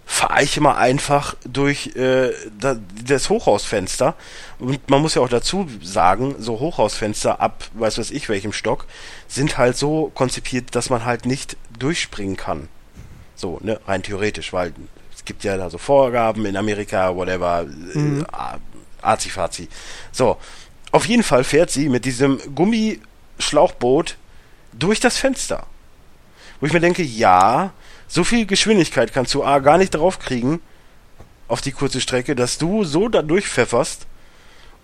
[SPEAKER 2] fahre ich mal einfach durch äh, da, das Hochhausfenster. Und man muss ja auch dazu sagen, so Hochhausfenster ab, weiß was ich, welchem Stock, sind halt so konzipiert, dass man halt nicht durchspringen kann. So, ne, rein theoretisch, weil es gibt ja da so Vorgaben in Amerika, whatever, äh, a- Azi-Fazi. So, auf jeden Fall fährt sie mit diesem Gummischlauchboot durch das Fenster. Wo ich mir denke, ja, so viel Geschwindigkeit kannst du A gar nicht draufkriegen auf die kurze Strecke, dass du so da durchpfefferst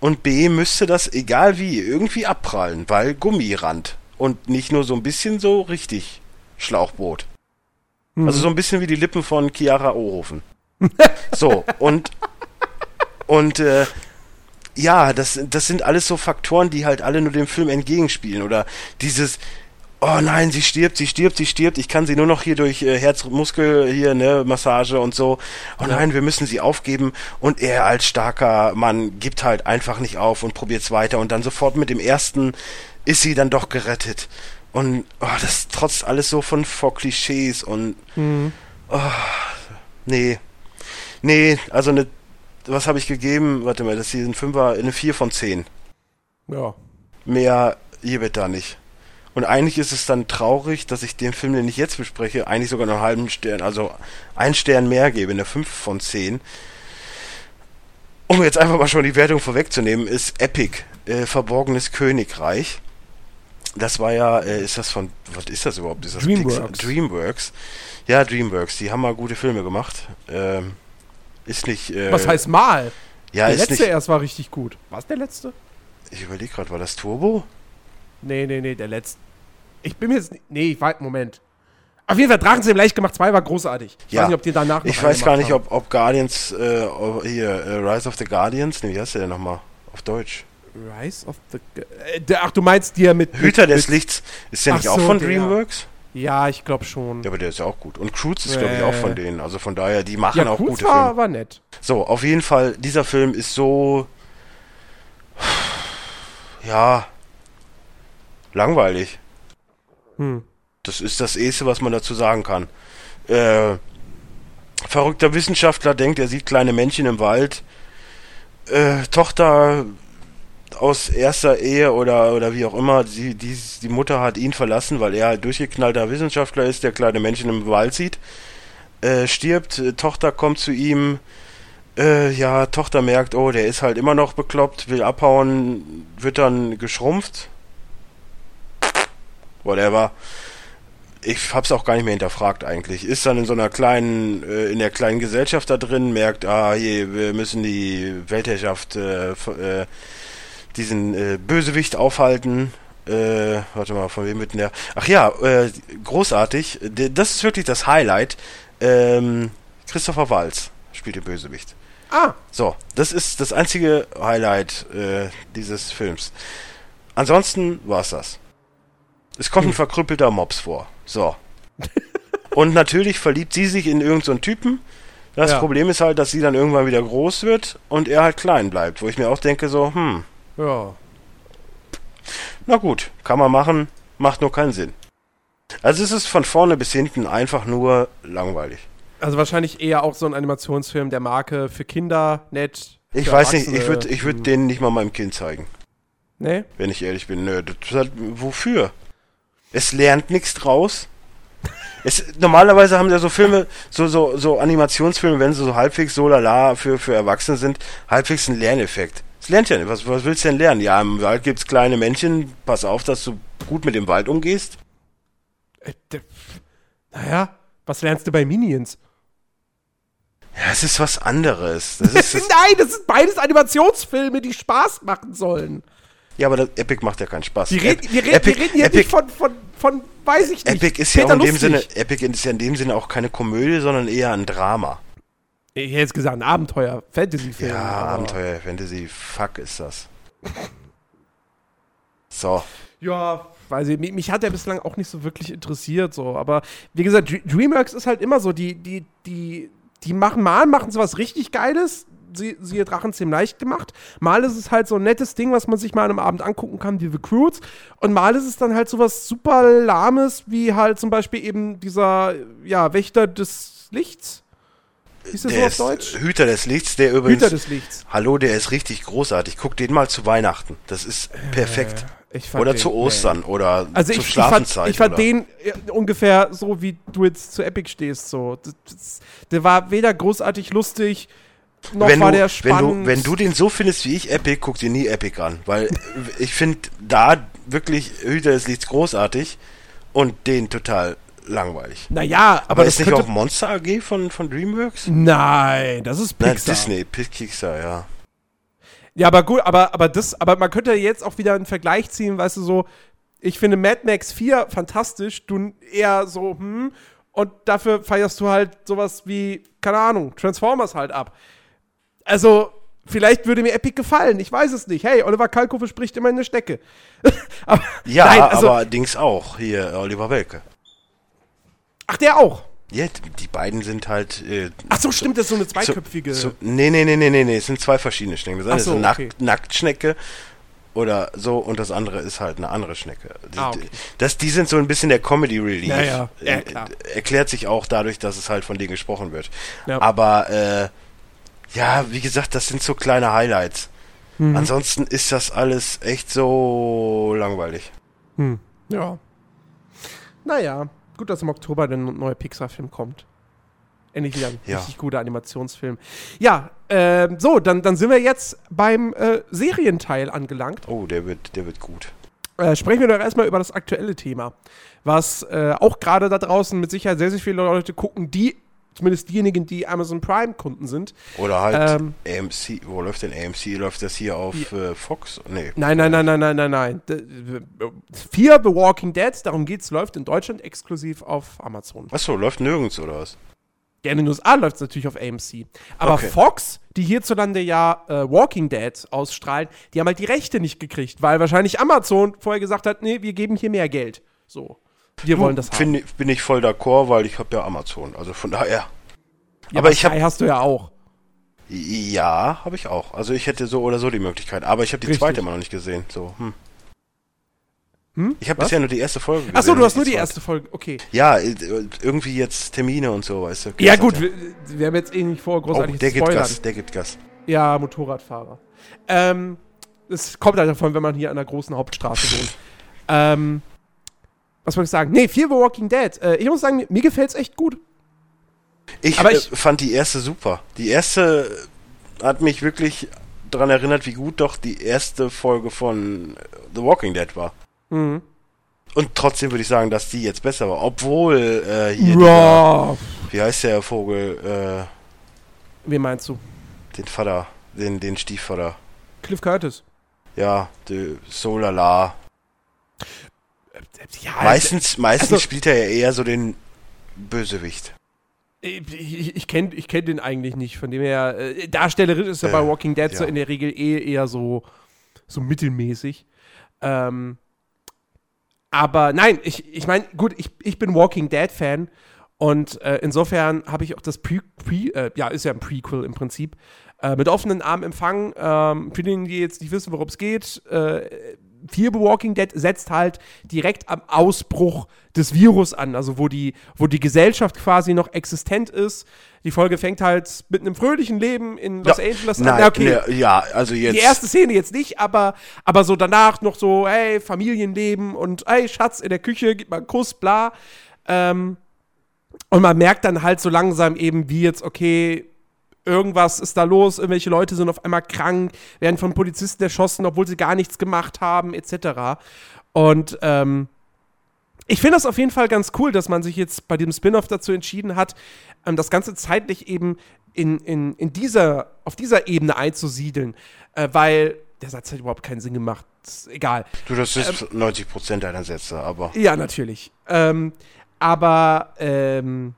[SPEAKER 2] und B müsste das, egal wie, irgendwie abprallen, weil Gummirand und nicht nur so ein bisschen so richtig Schlauchboot. Also so ein bisschen wie die Lippen von Chiara Ohofen. so, und und äh, ja, das, das sind alles so Faktoren, die halt alle nur dem Film entgegenspielen. Oder dieses, oh nein, sie stirbt, sie stirbt, sie stirbt, ich kann sie nur noch hier durch äh, Herzmuskel, hier, ne, Massage und so. Oh nein, wir müssen sie aufgeben. Und er als starker Mann gibt halt einfach nicht auf und probiert's weiter. Und dann sofort mit dem ersten ist sie dann doch gerettet. Und oh, das trotzt alles so von vor Klischees und oh, nee. Nee, also eine, was habe ich gegeben? Warte mal, das hier ein Fünfer, eine 4 von 10.
[SPEAKER 1] Ja.
[SPEAKER 2] Mehr hier wird da nicht. Und eigentlich ist es dann traurig, dass ich den Film, den ich jetzt bespreche, eigentlich sogar noch einen halben Stern, also einen Stern mehr gebe, eine 5 von 10. Um jetzt einfach mal schon die Wertung vorwegzunehmen, ist Epic, äh, Verborgenes Königreich. Das war ja, äh, ist das von, was ist das überhaupt? Ist das
[SPEAKER 1] Dreamworks.
[SPEAKER 2] Dreamworks. Ja, Dreamworks, die haben mal gute Filme gemacht. Ähm, ist nicht. Äh,
[SPEAKER 1] Was heißt mal?
[SPEAKER 2] Ja,
[SPEAKER 1] der letzte
[SPEAKER 2] nicht.
[SPEAKER 1] erst war richtig gut. War es der letzte?
[SPEAKER 2] Ich überlege gerade, war das Turbo?
[SPEAKER 1] Nee, nee, nee, der letzte. Ich bin mir jetzt. Nee, ich weiß, Moment. Auf jeden Fall, Drachenzähm leicht gemacht 2 war großartig. Ich
[SPEAKER 2] Ja.
[SPEAKER 1] weiß nicht, ob die danach
[SPEAKER 2] Ich weiß gar nicht,
[SPEAKER 1] haben.
[SPEAKER 2] ob, ob Guardians, äh, hier, äh, Rise of the Guardians, nee, wie heißt der denn nochmal? Auf Deutsch.
[SPEAKER 1] Rise of the. Äh, der, ach, du meinst die ja mit.
[SPEAKER 2] Hüter
[SPEAKER 1] mit,
[SPEAKER 2] des Lichts, ist der nicht auch
[SPEAKER 1] so,
[SPEAKER 2] von
[SPEAKER 1] der.
[SPEAKER 2] Dreamworks?
[SPEAKER 1] Ja, ich glaube schon.
[SPEAKER 2] Ja, aber der ist ja auch gut. Und Croods ist, glaube ich, auch
[SPEAKER 1] Äh.
[SPEAKER 2] von denen. Also von daher, die machen
[SPEAKER 1] Ja,
[SPEAKER 2] auch
[SPEAKER 1] Cruz
[SPEAKER 2] gute
[SPEAKER 1] war,
[SPEAKER 2] Filme.
[SPEAKER 1] war nett.
[SPEAKER 2] So, auf jeden Fall, dieser Film ist so. Ja. Langweilig.
[SPEAKER 1] Hm.
[SPEAKER 2] Das ist das Erste, was man dazu sagen kann. Äh, verrückter Wissenschaftler denkt, er sieht kleine Männchen im Wald. Äh, Tochter aus erster Ehe oder, oder wie auch immer. Die, die, die Mutter hat ihn verlassen, weil er halt durchgeknallter Wissenschaftler ist, der kleine Menschen im Wald sieht. Äh, stirbt, äh, Tochter kommt zu ihm. Äh, ja, Tochter merkt, oh, der ist halt immer noch bekloppt, will abhauen, wird dann geschrumpft. Whatever ich hab's auch gar nicht mehr hinterfragt eigentlich. Ist dann in so einer kleinen, äh, in der kleinen Gesellschaft da drin, merkt, ah, hier, wir müssen die Weltherrschaft, äh, äh, diesen äh, Bösewicht aufhalten. Äh, warte mal, von wem wird denn der? Ach ja, äh, großartig. Das ist wirklich das Highlight. Ähm, Christopher Walz spielt den Bösewicht.
[SPEAKER 1] Ah.
[SPEAKER 2] So, das ist das einzige Highlight äh, dieses Films. Ansonsten war's das. Es kommt ein hm. verkrüppelter Mops vor. So. Und natürlich verliebt sie sich in irgendeinen so Typen. Das ja. Problem ist halt, dass sie dann irgendwann wieder groß wird und er halt klein bleibt. Wo ich mir auch denke, so, hm.
[SPEAKER 1] Ja.
[SPEAKER 2] Na gut, kann man machen, macht nur keinen Sinn. Also es ist von vorne bis hinten einfach nur langweilig.
[SPEAKER 1] Also wahrscheinlich eher auch so ein Animationsfilm der Marke für Kinder, nett.
[SPEAKER 2] Ich weiß nicht, ich würde ich würd hm. den nicht mal meinem Kind zeigen.
[SPEAKER 1] Nee?
[SPEAKER 2] Wenn ich ehrlich bin, nö. Das halt, wofür? Es lernt nichts draus. Es, normalerweise haben ja so Filme, so, so, so Animationsfilme, wenn sie so halbwegs so lala für, für Erwachsene sind, halbwegs einen Lerneffekt. Es lernt ja nicht. Was, was willst du denn lernen? Ja, im Wald gibt's kleine Männchen. Pass auf, dass du gut mit dem Wald umgehst.
[SPEAKER 1] Äh, naja, was lernst du bei Minions?
[SPEAKER 2] Ja, es ist was anderes. Das ist,
[SPEAKER 1] Nein, das sind beides Animationsfilme, die Spaß machen sollen.
[SPEAKER 2] Ja, aber das Epic macht ja keinen Spaß.
[SPEAKER 1] Wir reden, wir reden, Epic, wir reden hier Epic, nicht von, von, von, weiß ich nicht.
[SPEAKER 2] Epic ist Peter ja in dem Sinne, Epic ist ja in dem Sinne auch keine Komödie, sondern eher ein Drama.
[SPEAKER 1] Ich hätte jetzt gesagt, ein Abenteuer, Fantasy-Film.
[SPEAKER 2] Ja, Abenteuer, Fantasy, fuck ist das. So.
[SPEAKER 1] Ja, weiß ich, mich, mich hat er bislang auch nicht so wirklich interessiert, so. Aber wie gesagt, Dreamworks ist halt immer so, die, die, die, die machen mal, machen sie was richtig Geiles, sie, siehe Drachenzähm leicht gemacht. Mal ist es halt so ein nettes Ding, was man sich mal an einem Abend angucken kann, wie The Recruits. Und mal ist es dann halt so was super lahmes, wie halt zum Beispiel eben dieser, ja, Wächter des Lichts.
[SPEAKER 2] Ist das der so auf Deutsch? Hüter des Lichts, der übrigens.
[SPEAKER 1] Hüter des Lichts.
[SPEAKER 2] Hallo, der ist richtig großartig. Guck den mal zu Weihnachten. Das ist perfekt. Äh, oder den, zu Ostern nee. oder
[SPEAKER 1] also zur ich, Schlafenszeit. Ich fand, ich fand den äh, ungefähr so, wie du jetzt zu Epic stehst. So. Das, das, der war weder großartig lustig, noch
[SPEAKER 2] wenn
[SPEAKER 1] war
[SPEAKER 2] du,
[SPEAKER 1] der spannend.
[SPEAKER 2] Wenn du, wenn du den so findest wie ich, Epic, guck dir nie Epic an. Weil ich finde da wirklich Hüter des Lichts großartig und den total langweilig.
[SPEAKER 1] Naja, aber,
[SPEAKER 2] aber das ist nicht auch Monster AG von, von DreamWorks?
[SPEAKER 1] Nein, das ist Pixar. Nein,
[SPEAKER 2] Disney, Pixar, ja.
[SPEAKER 1] Ja, aber gut, aber, aber das, aber man könnte jetzt auch wieder einen Vergleich ziehen, weißt du, so, ich finde Mad Max 4 fantastisch, du eher so, hm, und dafür feierst du halt sowas wie, keine Ahnung, Transformers halt ab. Also, vielleicht würde mir Epic gefallen. Ich weiß es nicht. Hey, Oliver Kalkofe spricht immer in der Stecke.
[SPEAKER 2] aber, ja, nein, also, aber Dings auch. Hier, Oliver Welke.
[SPEAKER 1] Ach, der auch.
[SPEAKER 2] Ja, die beiden sind halt. Äh,
[SPEAKER 1] Ach so, stimmt, das ist so eine zweiköpfige. So,
[SPEAKER 2] so, nee, nee, nee, nee, nee, nee, es sind zwei verschiedene Schnecken. Das eine so, ist eine okay. Nack Nacktschnecke oder so und das andere ist halt eine andere Schnecke. Ah, okay. das, die sind so ein bisschen der Comedy Relief.
[SPEAKER 1] Ja, ja. ja
[SPEAKER 2] äh, klar. Erklärt sich auch dadurch, dass es halt von denen gesprochen wird. Ja. Aber äh, ja, wie gesagt, das sind so kleine Highlights. Mhm. Ansonsten ist das alles echt so langweilig.
[SPEAKER 1] Hm. Ja. Naja, gut, dass im Oktober der neue Pixar-Film kommt. Endlich wieder ein ja. richtig guter Animationsfilm. Ja, äh, so, dann, dann sind wir jetzt beim äh, Serienteil angelangt.
[SPEAKER 2] Oh, der wird, der wird gut.
[SPEAKER 1] Äh, sprechen wir doch erstmal über das aktuelle Thema, was äh, auch gerade da draußen mit Sicherheit sehr, sehr viele Leute gucken, die zumindest diejenigen, die Amazon Prime-Kunden sind.
[SPEAKER 2] Oder halt ähm, AMC, wo läuft denn AMC? Läuft das hier auf ja. äh, Fox?
[SPEAKER 1] Nee. Nein, nein, nein, nein, nein, nein, nein. Fear the Walking Dead, darum geht's, läuft in Deutschland exklusiv auf Amazon.
[SPEAKER 2] Achso, läuft nirgends oder was?
[SPEAKER 1] Ja, in den USA läuft es natürlich auf AMC. Aber okay. Fox, die hierzulande ja äh, Walking Dead ausstrahlen, die haben halt die Rechte nicht gekriegt, weil wahrscheinlich Amazon vorher gesagt hat, nee, wir geben hier mehr Geld. So. Wir wollen das
[SPEAKER 2] haben. Find, bin ich voll d'accord, weil ich habe ja Amazon. Also von daher.
[SPEAKER 1] Ja, aber ich habe. hast du ja auch.
[SPEAKER 2] Ja, habe ich auch. Also ich hätte so oder so die Möglichkeit. Aber ich habe die Richtig. zweite immer noch nicht gesehen. So, hm. Hm? Ich habe bisher nur die erste Folge
[SPEAKER 1] gesehen. Achso, du hast nur die, die erste Folge, okay.
[SPEAKER 2] Ja, äh, irgendwie jetzt Termine und so, weißt du.
[SPEAKER 1] Ja, gut, wir, wir, haben jetzt eh nicht vor, großartig
[SPEAKER 2] oh, der gibt Gas, der gibt Gas.
[SPEAKER 1] Ja, Motorradfahrer. Ähm, Es kommt halt davon, wenn man hier an der großen Hauptstraße wohnt. Ähm, was wollte ich sagen? Nee, Fear the Walking Dead. Äh, ich muss sagen, mir, gefällt es echt gut.
[SPEAKER 2] Ich,
[SPEAKER 1] Aber
[SPEAKER 2] äh,
[SPEAKER 1] ich-
[SPEAKER 2] fand die erste super. Die erste hat mich wirklich daran erinnert, wie gut doch die erste Folge von The Walking Dead war.
[SPEAKER 1] Mhm.
[SPEAKER 2] Und trotzdem würde ich sagen, dass die jetzt besser war. Obwohl äh, hier, dieser, wie heißt der Vogel,
[SPEAKER 1] Wen meinst du?
[SPEAKER 2] äh, den Vater, den, den Stiefvater.
[SPEAKER 1] Cliff Curtis.
[SPEAKER 2] Ja, de Solala.
[SPEAKER 1] Ja,
[SPEAKER 2] Meistens, meistens
[SPEAKER 1] also-
[SPEAKER 2] spielt er ja eher so den Bösewicht.
[SPEAKER 1] Ich, ich, ich kenne ich kenn den eigentlich nicht. Von dem her, äh, darstellerisch ist er
[SPEAKER 2] Äh,
[SPEAKER 1] bei Walking Dead so
[SPEAKER 2] ja.
[SPEAKER 1] in der Regel eh eher so, so mittelmäßig. Ähm, aber nein, ich, ich meine, gut, ich, ich bin Walking Dead-Fan und äh, insofern habe ich auch das Pre, Pre äh, ja, ist ja ein Prequel im Prinzip, äh, mit offenen Armen empfangen. Ähm, für diejenigen, die jetzt nicht wissen, worum es geht, Fear the Walking Dead setzt halt direkt am Ausbruch des Virus an, also wo die, wo die Gesellschaft quasi noch existent ist. Die Folge fängt halt mit einem fröhlichen Leben in Los
[SPEAKER 2] Ja,
[SPEAKER 1] Angeles an. Ja, okay.
[SPEAKER 2] ne, ja, also jetzt.
[SPEAKER 1] Die erste Szene jetzt nicht, aber, aber so danach noch so, hey, Familienleben und hey, Schatz in der Küche, gib mal einen Kuss, bla. Ähm, und man merkt dann halt so langsam eben, wie jetzt, okay, irgendwas ist da los, irgendwelche Leute sind auf einmal krank, werden von Polizisten erschossen, obwohl sie gar nichts gemacht haben, etc. Und ähm, ich finde das auf jeden Fall ganz cool, dass man sich jetzt bei dem Spin-off dazu entschieden hat, ähm, das Ganze zeitlich eben in, in, in dieser, auf dieser Ebene einzusiedeln, äh, weil der Satz hat überhaupt keinen Sinn gemacht. Ist egal.
[SPEAKER 2] Du, das ist
[SPEAKER 1] Ähm,
[SPEAKER 2] 90% deiner Sätze, aber.
[SPEAKER 1] Ja, natürlich. Ähm, aber, ähm,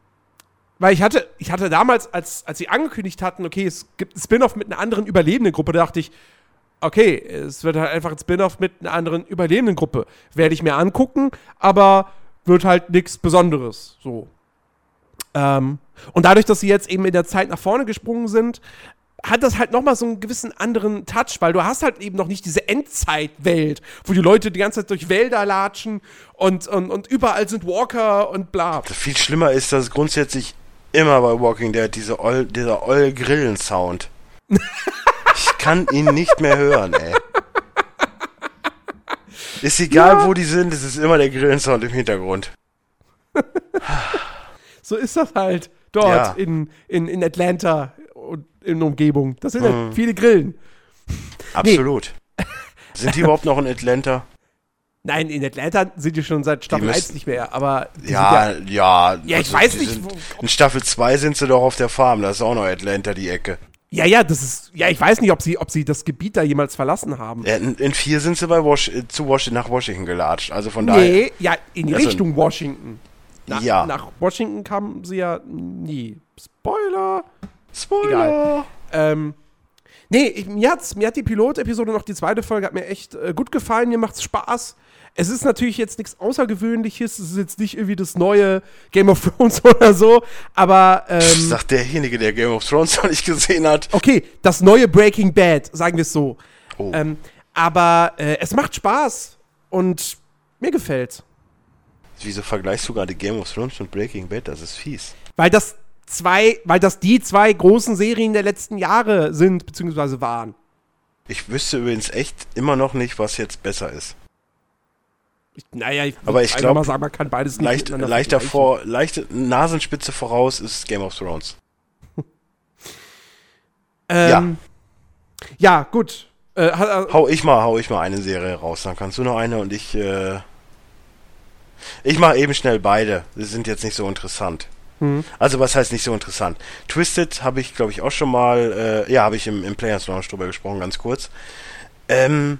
[SPEAKER 1] weil ich hatte, ich hatte damals, als, als sie angekündigt hatten, okay, es gibt ein Spin-off mit einer anderen überlebenden Gruppe, da dachte ich, okay, es wird halt einfach ein Spin-off mit einer anderen überlebenden Gruppe. Werde ich mir angucken, aber wird halt nichts Besonderes. So. Ähm, und dadurch, dass sie jetzt eben in der Zeit nach vorne gesprungen sind, hat das halt nochmal so einen gewissen anderen Touch, weil du hast halt eben noch nicht diese Endzeitwelt, wo die Leute die ganze Zeit durch Wälder latschen und, und, und überall sind Walker und bla.
[SPEAKER 2] Viel schlimmer ist, dass grundsätzlich immer bei Walking Dead diese Oll, dieser oll Grillen-Sound. ich kann ihn nicht mehr hören, ey. Ist egal,
[SPEAKER 1] Ja.
[SPEAKER 2] wo die sind, es ist immer der Grillen-Sound im Hintergrund.
[SPEAKER 1] So ist das halt dort
[SPEAKER 2] Ja.
[SPEAKER 1] in, in, in Atlanta und in der Umgebung. Das sind halt
[SPEAKER 2] Mhm.
[SPEAKER 1] viele Grillen.
[SPEAKER 2] Absolut. Sind die überhaupt noch in Atlanta?
[SPEAKER 1] Nein, in Atlanta sind die schon seit Staffel
[SPEAKER 2] Die
[SPEAKER 1] 1
[SPEAKER 2] müssen-
[SPEAKER 1] nicht mehr, aber
[SPEAKER 2] Ja,
[SPEAKER 1] sind
[SPEAKER 2] ja.
[SPEAKER 1] Ja, ich weiß
[SPEAKER 2] die
[SPEAKER 1] nicht,
[SPEAKER 2] Sind, in Staffel 2 sind sie doch auf der Farm, das ist auch noch Atlanta, die Ecke.
[SPEAKER 1] ja, ja, das ist, ja, ich weiß nicht, ob sie, ob sie das Gebiet da jemals verlassen haben.
[SPEAKER 2] Ja, in, in 4 sind sie bei Wash, äh, zu Washington, nach Washington gelatscht, also von daher.
[SPEAKER 1] Nee, ja, in die
[SPEAKER 2] Also-
[SPEAKER 1] Richtung Washington. Na,
[SPEAKER 2] Ja.
[SPEAKER 1] Nach Washington kamen sie ja nie. Spoiler.
[SPEAKER 2] Spoiler!
[SPEAKER 1] Egal. Ähm, nee, ich, mir, hat's, mir hat die Pilot-Episode noch, die zweite Folge, hat mir echt äh, gut gefallen. Mir macht's Spaß. Es ist natürlich jetzt nichts Außergewöhnliches. Es ist jetzt nicht irgendwie das neue Game of Thrones oder so. Aber, ähm,
[SPEAKER 2] Sagt derjenige, der Game of Thrones noch nicht gesehen hat.
[SPEAKER 1] okay, das neue Breaking Bad, sagen wir es so.
[SPEAKER 2] Oh.
[SPEAKER 1] Ähm, aber äh, es macht Spaß. Und mir gefällt's.
[SPEAKER 2] Wieso vergleichst du gerade Game of Thrones und Breaking Bad? Das ist fies.
[SPEAKER 1] Weil das zwei, weil das die zwei großen Serien der letzten Jahre sind, beziehungsweise waren.
[SPEAKER 2] Ich wüsste übrigens echt immer noch nicht, was jetzt besser ist.
[SPEAKER 1] Ich, naja, ich
[SPEAKER 2] Aber ich
[SPEAKER 1] einfach
[SPEAKER 2] glaub,
[SPEAKER 1] mal sagen, man kann beides nicht
[SPEAKER 2] Leicht, leichter vor, leichte Nasenspitze voraus ist Game of Thrones.
[SPEAKER 1] Ähm, ja. gut. Äh,
[SPEAKER 2] Hau ich mal, hau ich mal eine Serie raus, dann kannst du noch eine und ich, äh, ich mache eben schnell beide. Die sind jetzt nicht so interessant.
[SPEAKER 1] hm.
[SPEAKER 2] Also was heißt nicht so interessant? Twisted habe ich, glaube ich, auch schon mal, äh, ja, habe ich im, im Players Launch drüber gesprochen, ganz kurz. Ähm,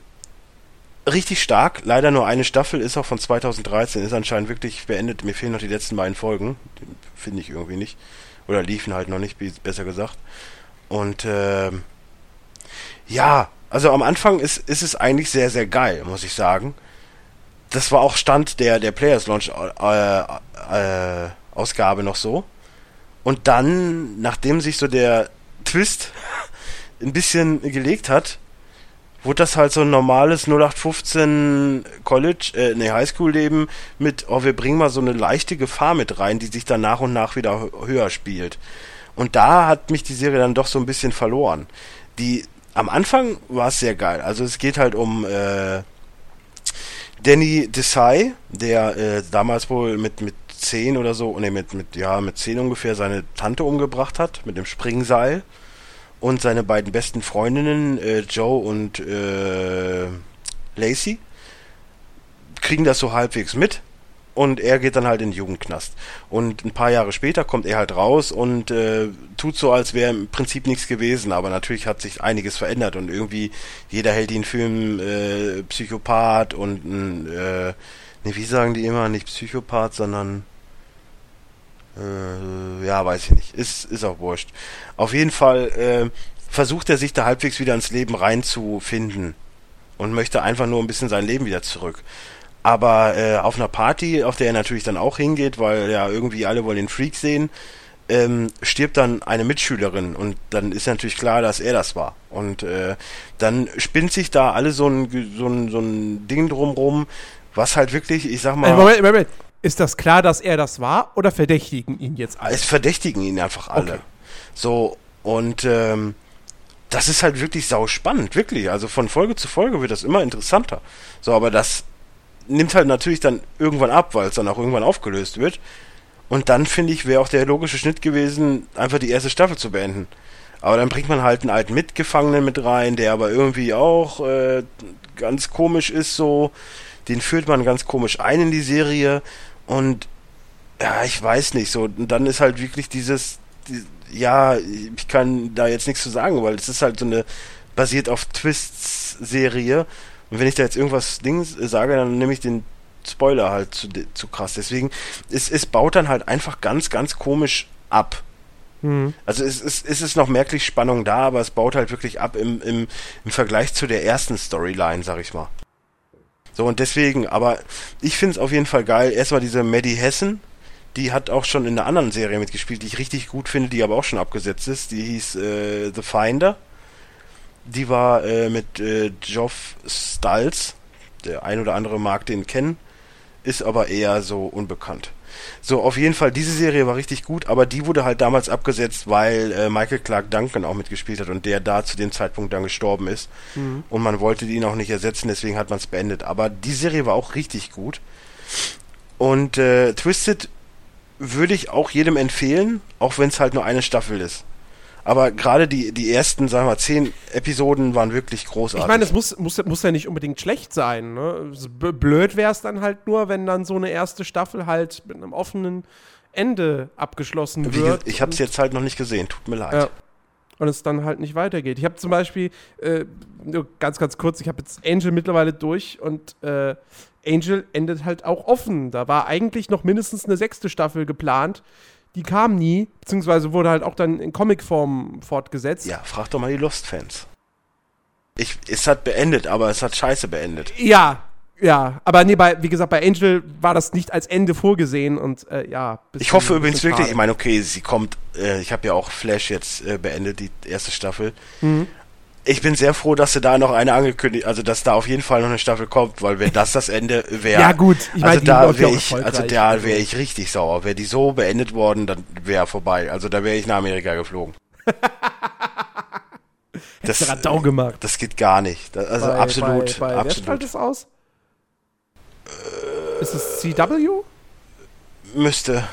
[SPEAKER 2] richtig stark, leider nur eine Staffel, ist auch von 2013, ist anscheinend wirklich beendet. Mir fehlen noch die letzten beiden Folgen, finde ich irgendwie nicht. Oder liefen halt noch nicht, besser gesagt. Und ähm, ja, also am Anfang ist, ist es eigentlich sehr, sehr geil, muss ich sagen. Das war auch Stand der, der Players Launch äh, äh, Ausgabe noch so. Und dann, nachdem sich so der Twist ein bisschen gelegt hat, wurde das halt so ein normales 0815 College, äh, ne, Highschool-Leben mit, oh, wir bringen mal so eine leichte Gefahr mit rein, die sich dann nach und nach wieder hö- höher spielt. Und da hat mich die Serie dann doch so ein bisschen verloren. Die am Anfang war es sehr geil. Also es geht halt um äh, Danny Desai, der äh, damals wohl mit mit zehn oder so, ne mit mit ja mit zehn ungefähr seine Tante umgebracht hat mit dem Springseil und seine beiden besten Freundinnen äh, Joe und äh, Lacey kriegen das so halbwegs mit und er geht dann halt in den Jugendknast. Und ein paar Jahre später kommt er halt raus und äh, tut so, als wäre im Prinzip nichts gewesen. Aber natürlich hat sich einiges verändert und irgendwie jeder hält ihn für einen äh, Psychopath und ein, äh, ne, wie sagen die immer, nicht Psychopath, sondern äh, ja, weiß ich nicht. Ist, ist auch wurscht. Auf jeden Fall äh, versucht er sich da halbwegs wieder ins Leben reinzufinden und möchte einfach nur ein bisschen sein Leben wieder zurück. Aber äh, auf einer Party, auf der er natürlich dann auch hingeht, weil ja irgendwie alle wollen den Freak sehen, ähm, stirbt dann eine Mitschülerin und dann ist natürlich klar, dass er das war. Und äh, dann spinnt sich da alle so ein, so ein, so ein Ding drumrum, was halt wirklich, ich sag mal.
[SPEAKER 1] Moment, Moment. Ist das klar, dass er das war oder verdächtigen ihn jetzt alle?
[SPEAKER 2] Es verdächtigen ihn einfach alle. Okay. So, und ähm, das ist halt wirklich sau spannend, wirklich. Also von Folge zu Folge wird das immer interessanter. So, aber das nimmt halt natürlich dann irgendwann ab, weil es dann auch irgendwann aufgelöst wird. Und dann finde ich, wäre auch der logische Schnitt gewesen, einfach die erste Staffel zu beenden. Aber dann bringt man halt einen alten Mitgefangenen mit rein, der aber irgendwie auch äh, ganz komisch ist, so. Den führt man ganz komisch ein in die Serie. Und ja, ich weiß nicht, so. Und dann ist halt wirklich dieses, die, ja, ich kann da jetzt nichts zu sagen, weil es ist halt so eine basiert auf Twists-Serie und wenn ich da jetzt irgendwas Dings sage, dann nehme ich den Spoiler halt zu, zu krass. Deswegen, es, es baut dann halt einfach ganz, ganz komisch ab. Mhm. Also es, es, es ist noch merklich Spannung da, aber es baut halt wirklich ab im, im, im Vergleich zu der ersten Storyline, sag ich mal. So, und deswegen, aber ich finde es auf jeden Fall geil. Erstmal diese Maddie Hessen, die hat auch schon in einer anderen Serie mitgespielt, die ich richtig gut finde, die aber auch schon abgesetzt ist. Die hieß äh, The Finder. Die war äh, mit äh, Geoff Stalls. Der ein oder andere mag den kennen, ist aber eher so unbekannt. So, auf jeden Fall, diese Serie war richtig gut, aber die wurde halt damals abgesetzt, weil äh, Michael Clark Duncan auch mitgespielt hat und der da zu dem Zeitpunkt dann gestorben ist. Mhm. Und man wollte ihn auch nicht ersetzen, deswegen hat man es beendet. Aber die Serie war auch richtig gut. Und äh, Twisted würde ich auch jedem empfehlen, auch wenn es halt nur eine Staffel ist. Aber gerade die, die ersten, sagen wir mal, zehn Episoden waren wirklich großartig.
[SPEAKER 1] Ich meine, es muss, muss, muss ja nicht unbedingt schlecht sein. Ne? Blöd wäre es dann halt nur, wenn dann so eine erste Staffel halt mit einem offenen Ende abgeschlossen Wie, wird.
[SPEAKER 2] Ich habe es jetzt halt noch nicht gesehen, tut mir leid.
[SPEAKER 1] Ja. Und es dann halt nicht weitergeht. Ich habe zum Beispiel, äh, nur ganz, ganz kurz, ich habe jetzt Angel mittlerweile durch und äh, Angel endet halt auch offen. Da war eigentlich noch mindestens eine sechste Staffel geplant die kam nie, beziehungsweise wurde halt auch dann in Comicform fortgesetzt.
[SPEAKER 2] Ja, frag doch mal die Lost-Fans. Ich, es hat beendet, aber es hat scheiße beendet.
[SPEAKER 1] Ja, ja, aber nee, bei, wie gesagt, bei Angel war das nicht als Ende vorgesehen und äh, ja.
[SPEAKER 2] Ich hoffe übrigens wirklich, ich meine, okay, sie kommt, äh, ich habe ja auch Flash jetzt äh, beendet, die erste Staffel. Mhm ich bin sehr froh, dass sie da noch eine angekündigt, also dass da auf jeden Fall noch eine Staffel kommt, weil wenn das das Ende wäre,
[SPEAKER 1] ja gut,
[SPEAKER 2] ich also da wäre ich, also da wäre ich richtig sauer. Wäre die so beendet worden, dann wäre vorbei. Also da wäre ich nach Amerika geflogen.
[SPEAKER 1] das hat Dau gemacht.
[SPEAKER 2] Das geht gar nicht. Das, also bei, absolut,
[SPEAKER 1] bei, bei
[SPEAKER 2] absolut.
[SPEAKER 1] es aus? Äh, Ist es CW?
[SPEAKER 2] Müsste.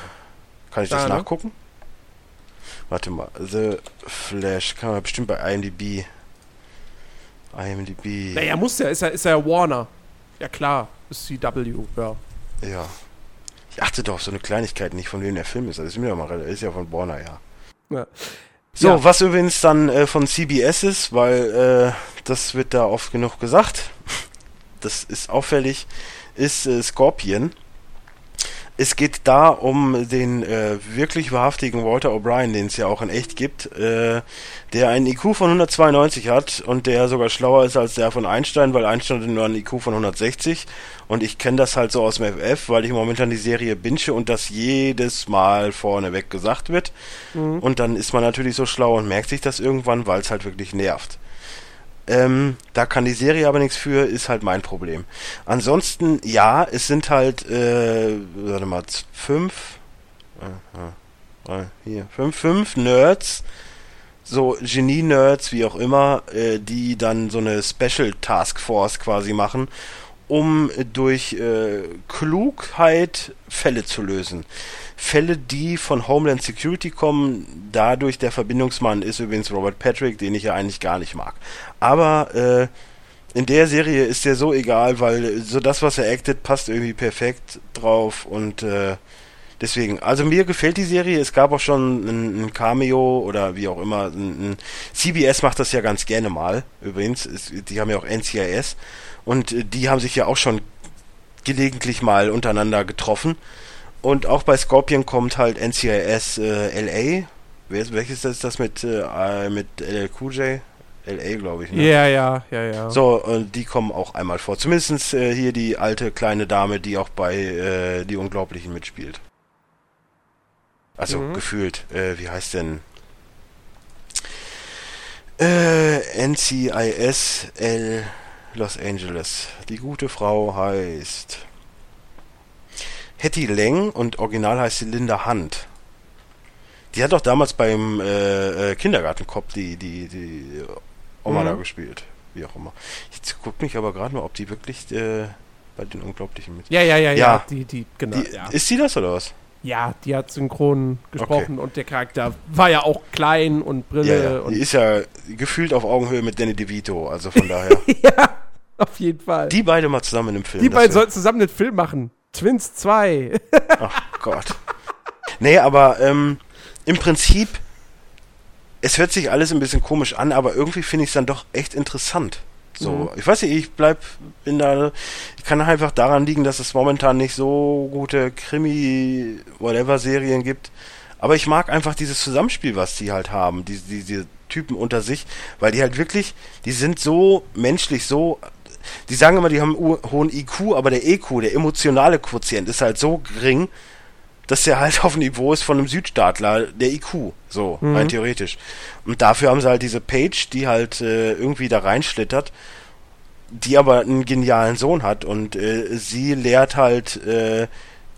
[SPEAKER 2] Kann ich da, das ne? nachgucken? Warte mal, The Flash kann man bestimmt bei IMDb IMDb.
[SPEAKER 1] Naja, muss ja, ist ja, ist ja Warner. Ja klar, ist CW, ja.
[SPEAKER 2] Ja. Ich achte doch auf so eine Kleinigkeit nicht, von wem der Film ist. Das ist mir doch mal ist ja von Warner, ja. ja. So, ja. was übrigens dann äh, von CBS ist, weil äh, das wird da oft genug gesagt. Das ist auffällig, ist äh, Scorpion. Es geht da um den äh, wirklich wahrhaftigen Walter O'Brien, den es ja auch in echt gibt, äh, der einen IQ von 192 hat und der sogar schlauer ist als der von Einstein, weil Einstein hatte nur einen IQ von 160 und ich kenne das halt so aus dem FF, weil ich momentan die Serie binge und das jedes Mal vorneweg gesagt wird mhm. und dann ist man natürlich so schlau und merkt sich das irgendwann, weil es halt wirklich nervt. Ähm, da kann die Serie aber nichts für, ist halt mein Problem. Ansonsten, ja, es sind halt, äh, warte mal, fünf, äh, hier, fünf, fünf Nerds, so Genie-Nerds, wie auch immer, äh, die dann so eine Special Task Force quasi machen, um durch äh, Klugheit Fälle zu lösen. Fälle, die von Homeland Security kommen, dadurch der Verbindungsmann ist übrigens Robert Patrick, den ich ja eigentlich gar nicht mag. Aber äh, in der Serie ist der so egal, weil so das, was er actet, passt irgendwie perfekt drauf und äh, deswegen, also mir gefällt die Serie. Es gab auch schon ein, ein Cameo oder wie auch immer. Ein, ein CBS macht das ja ganz gerne mal, übrigens. Es, die haben ja auch NCIS und äh, die haben sich ja auch schon gelegentlich mal untereinander getroffen. Und auch bei Scorpion kommt halt NCIS äh, LA. Wer, welches ist das mit, äh, mit LLQJ? LA, glaube ich.
[SPEAKER 1] Ne? Ja, ja, ja, ja.
[SPEAKER 2] So, und die kommen auch einmal vor. Zumindest äh, hier die alte kleine Dame, die auch bei äh, Die Unglaublichen mitspielt. Also mhm. gefühlt, äh, wie heißt denn? Äh, NCIS L Los Angeles. Die gute Frau heißt Hetty Leng und original heißt sie Linda Hunt. Die hat doch damals beim äh, äh, Kindergartenkopf die, die, die Oma mhm. da gespielt. Wie auch immer. Ich guck mich aber gerade mal, ob die wirklich äh, bei den Unglaublichen mit.
[SPEAKER 1] Ja, ja, ja, ja. ja. Die, die,
[SPEAKER 2] genau. Die, ja. Ist sie das oder was?
[SPEAKER 1] Ja, die hat synchron gesprochen okay. und der Charakter war ja auch klein und Brille.
[SPEAKER 2] Ja, ja.
[SPEAKER 1] Und
[SPEAKER 2] die ist ja gefühlt auf Augenhöhe mit Danny DeVito, also von daher.
[SPEAKER 1] ja, auf jeden Fall.
[SPEAKER 2] Die beide mal zusammen im Film.
[SPEAKER 1] Die beiden sollten zusammen einen Film machen. Twins 2.
[SPEAKER 2] Ach Gott. Nee, aber ähm, im Prinzip, es hört sich alles ein bisschen komisch an, aber irgendwie finde ich es dann doch echt interessant. So, mhm. ich weiß nicht, ich bleib, bin da, ich kann einfach daran liegen, dass es momentan nicht so gute Krimi-Whatever-Serien gibt. Aber ich mag einfach dieses Zusammenspiel, was die halt haben, diese, diese Typen unter sich, weil die halt wirklich, die sind so menschlich, so die sagen immer, die haben einen hohen IQ, aber der EQ, der emotionale Quotient, ist halt so gering, dass der halt auf dem Niveau ist von einem Südstaatler, der IQ, so, mhm. rein theoretisch. Und dafür haben sie halt diese Page, die halt äh, irgendwie da reinschlittert, die aber einen genialen Sohn hat und äh, sie lehrt halt äh,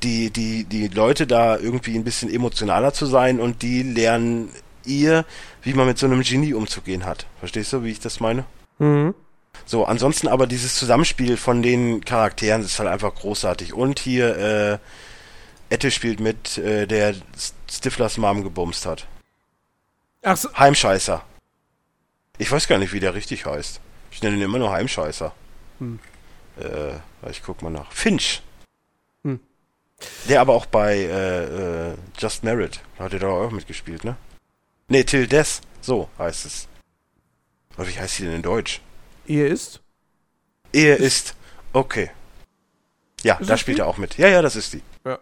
[SPEAKER 2] die, die, die Leute da irgendwie ein bisschen emotionaler zu sein und die lernen ihr, wie man mit so einem Genie umzugehen hat. Verstehst du, wie ich das meine? Mhm. So, ansonsten aber dieses Zusammenspiel von den Charakteren ist halt einfach großartig. Und hier, äh, Ette spielt mit, äh, der Stiflers Mom gebumst hat. Ach so. Heimscheißer. Ich weiß gar nicht, wie der richtig heißt. Ich nenne ihn immer nur Heimscheißer. Hm. Äh, ich guck mal nach. Finch. Hm. Der aber auch bei äh, äh, Just Merit. Hat er da auch mitgespielt, ne? Ne, Till Death. So heißt es. Aber wie heißt sie denn in Deutsch?
[SPEAKER 1] Ehe ist?
[SPEAKER 2] Ehe ist. Okay. Ja, ist da spielt die? er auch mit. Ja, ja, das ist die. Ja.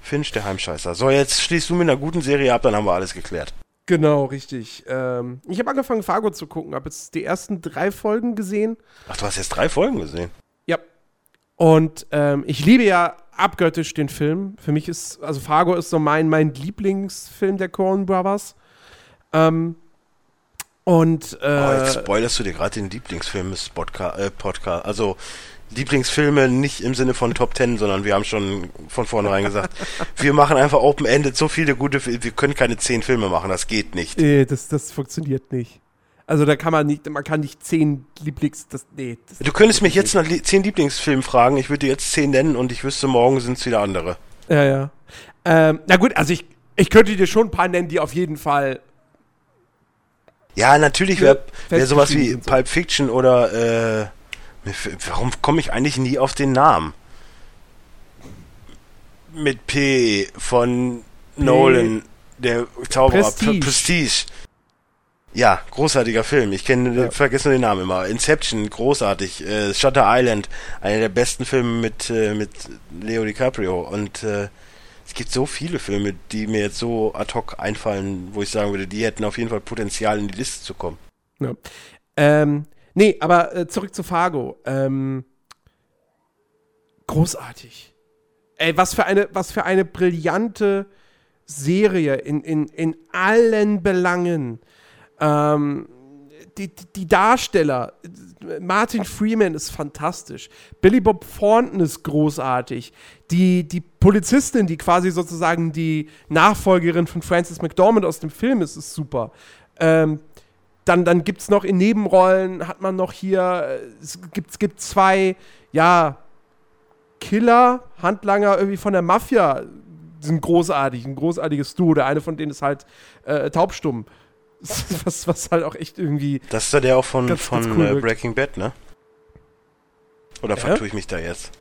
[SPEAKER 2] Finch, der Heimscheißer. So, jetzt schließt du mit einer guten Serie ab, dann haben wir alles geklärt.
[SPEAKER 1] Genau, richtig. Ähm, ich habe angefangen, Fargo zu gucken, habe jetzt die ersten drei Folgen gesehen.
[SPEAKER 2] Ach, du hast jetzt drei Folgen gesehen?
[SPEAKER 1] Ja. Und ähm, ich liebe ja abgöttisch den Film. Für mich ist, also Fargo ist so mein, mein Lieblingsfilm der Coen Brothers. Ähm, und äh, oh,
[SPEAKER 2] jetzt spoilerst du dir gerade den Lieblingsfilm des Podcast, äh, Podcast. Also Lieblingsfilme nicht im Sinne von Top Ten, sondern wir haben schon von vornherein gesagt, wir machen einfach Open-Ended so viele gute Filme, wir können keine zehn Filme machen, das geht nicht.
[SPEAKER 1] Nee, das, das funktioniert nicht. Also da kann man nicht, man kann nicht zehn Lieblings, das, nee. Das
[SPEAKER 2] du könntest mich jetzt nach zehn Lieblingsfilmen fragen, ich würde jetzt zehn nennen und ich wüsste, morgen sind es wieder andere.
[SPEAKER 1] Ja, ja. Ähm, na gut, also ich, ich könnte dir schon ein paar nennen, die auf jeden Fall
[SPEAKER 2] ja, natürlich wäre wär sowas wie so. Pulp Fiction oder äh, warum komme ich eigentlich nie auf den Namen? Mit P von P. Nolan, der Zauberer Prestige. Prestige. Ja, großartiger Film. Ich kenne, ja. vergesse den Namen immer. Inception, großartig. Äh, Shutter Island, einer der besten Filme mit äh, mit Leo DiCaprio und äh, es gibt so viele Filme, die mir jetzt so ad hoc einfallen, wo ich sagen würde, die hätten auf jeden Fall Potenzial, in die Liste zu kommen.
[SPEAKER 1] Ja. Ähm, nee, aber äh, zurück zu Fargo. Ähm, großartig. Ey, was für eine, was für eine brillante Serie in, in, in allen Belangen. Ähm, die, die Darsteller, Martin Freeman ist fantastisch. Billy Bob Thornton ist großartig. Die, die Polizistin, die quasi sozusagen die Nachfolgerin von Frances McDormand aus dem Film ist, ist super. Ähm, dann dann gibt es noch in Nebenrollen, hat man noch hier, äh, es gibt, es gibt zwei, ja, Killer, Handlanger irgendwie von der Mafia, sind großartig, ein großartiges Duo. Der eine von denen ist halt äh, taubstumm. Was, was halt auch echt irgendwie.
[SPEAKER 2] Das ist ja der auch von,
[SPEAKER 1] Ganz-
[SPEAKER 2] von
[SPEAKER 1] ganz cool
[SPEAKER 2] äh. Breaking Bad, ne? Oder
[SPEAKER 1] Ja?
[SPEAKER 2] vertue ich mich da jetzt?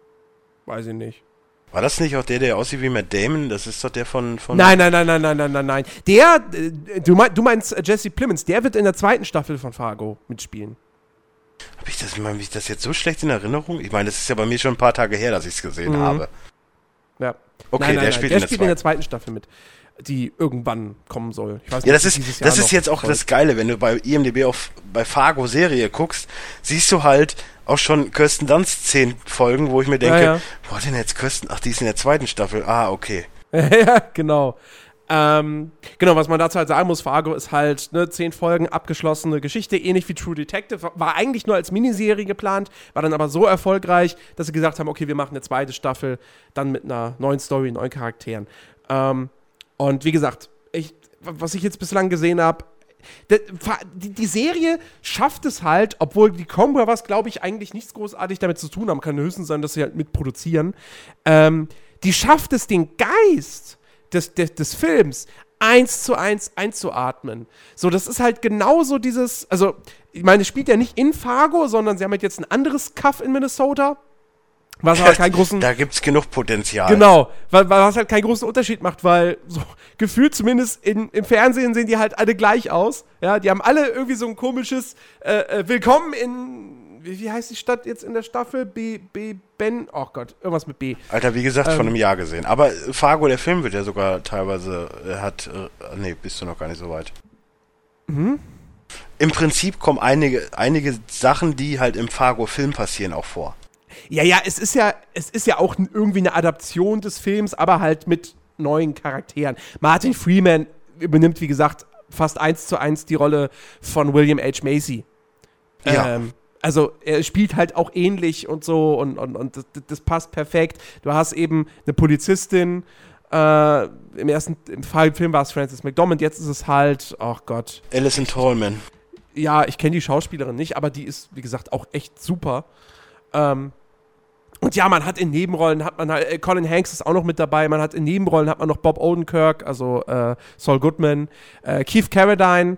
[SPEAKER 1] Weiß ich nicht.
[SPEAKER 2] War das nicht auch der, der aussieht wie Matt Damon? Das ist doch der von. von
[SPEAKER 1] Nein, nein, nein, nein, nein, nein, nein, nein. Der, äh, du, mein, du meinst äh, Jesse Plemons, der wird in der zweiten Staffel von Fargo mitspielen.
[SPEAKER 2] Hab ich das, hab ich das jetzt so schlecht in Erinnerung? Ich meine, das ist ja bei mir schon ein paar Tage her, dass ich es gesehen
[SPEAKER 1] Mhm.
[SPEAKER 2] habe.
[SPEAKER 1] Ja.
[SPEAKER 2] Okay,
[SPEAKER 1] nein, nein,
[SPEAKER 2] der
[SPEAKER 1] nein,
[SPEAKER 2] spielt
[SPEAKER 1] der
[SPEAKER 2] in der
[SPEAKER 1] spielt in der
[SPEAKER 2] zweiten
[SPEAKER 1] Staffel mit, die irgendwann kommen soll.
[SPEAKER 2] Ja,
[SPEAKER 1] nicht,
[SPEAKER 2] das ist, das ist jetzt auch
[SPEAKER 1] folgt.
[SPEAKER 2] das Geile, wenn du bei IMDb auf bei Fargo Serie guckst, siehst du halt auch schon Kirsten Dunst zehn Folgen, wo ich mir denke,
[SPEAKER 1] Ja, ja.
[SPEAKER 2] boah, denn jetzt Kirsten, ach, die ist in der zweiten Staffel. Ah, okay.
[SPEAKER 1] ja, genau. Ähm, genau, was man dazu halt sagen muss, Fargo ist halt ne, zehn Folgen abgeschlossene Geschichte, ähnlich wie True Detective. War eigentlich nur als Miniserie geplant, war dann aber so erfolgreich, dass sie gesagt haben, okay, wir machen eine zweite Staffel, dann mit einer neuen Story, neuen Charakteren. Ähm, und wie gesagt, ich, was ich jetzt bislang gesehen habe, die, Serie schafft es halt, obwohl die Coen Brothers, glaube ich, eigentlich nichts großartig damit zu tun haben, kann höchstens sein, dass sie halt mitproduzieren. Ähm, die schafft es, den Geist des, des, des Films eins zu eins einzuatmen. So, das ist halt genauso dieses, also, ich meine, es spielt ja nicht in Fargo, sondern sie haben halt jetzt ein anderes Cuff in Minnesota, was aber keinen großen,
[SPEAKER 2] Da gibt's genug Potenzial.
[SPEAKER 1] Genau, weil, weil was halt keinen großen Unterschied macht, weil so gefühlt zumindest in, im Fernsehen sehen die halt alle gleich aus. Ja, die haben alle irgendwie so ein komisches äh, äh, Willkommen in wie, wie heißt die Stadt jetzt in der Staffel? B B Ben, oh Gott, irgendwas mit B.
[SPEAKER 2] Alter, wie gesagt,
[SPEAKER 1] Ähm.
[SPEAKER 2] von einem Jahr gesehen. Aber Fargo, der Film wird ja sogar teilweise, äh, hat, äh, nee, bist du noch gar nicht so weit.
[SPEAKER 1] Mhm.
[SPEAKER 2] Im Prinzip kommen einige, einige Sachen, die halt im Fargo-Film passieren, auch vor.
[SPEAKER 1] Ja, ja, es ist ja, es ist ja auch irgendwie eine Adaption des Films, aber halt mit neuen Charakteren. Martin Freeman übernimmt, wie gesagt, fast eins zu eins die Rolle von William H. Macy.
[SPEAKER 2] Ja.
[SPEAKER 1] Ähm, also er spielt halt auch ähnlich und so und, und, und das, das passt perfekt. Du hast eben eine Polizistin, äh, im ersten im Film war es Frances McDormand, jetzt ist es halt, ach Gott,
[SPEAKER 2] Alison Tallman.
[SPEAKER 1] ja, ich kenne die Schauspielerin nicht, aber die ist, wie gesagt, auch echt super. Ähm, und ja, man hat in Nebenrollen, hat man halt, Colin Hanks ist auch noch mit dabei, man hat in Nebenrollen, hat man noch Bob Odenkirk, also äh, Saul Goodman, äh, Keith Carradine,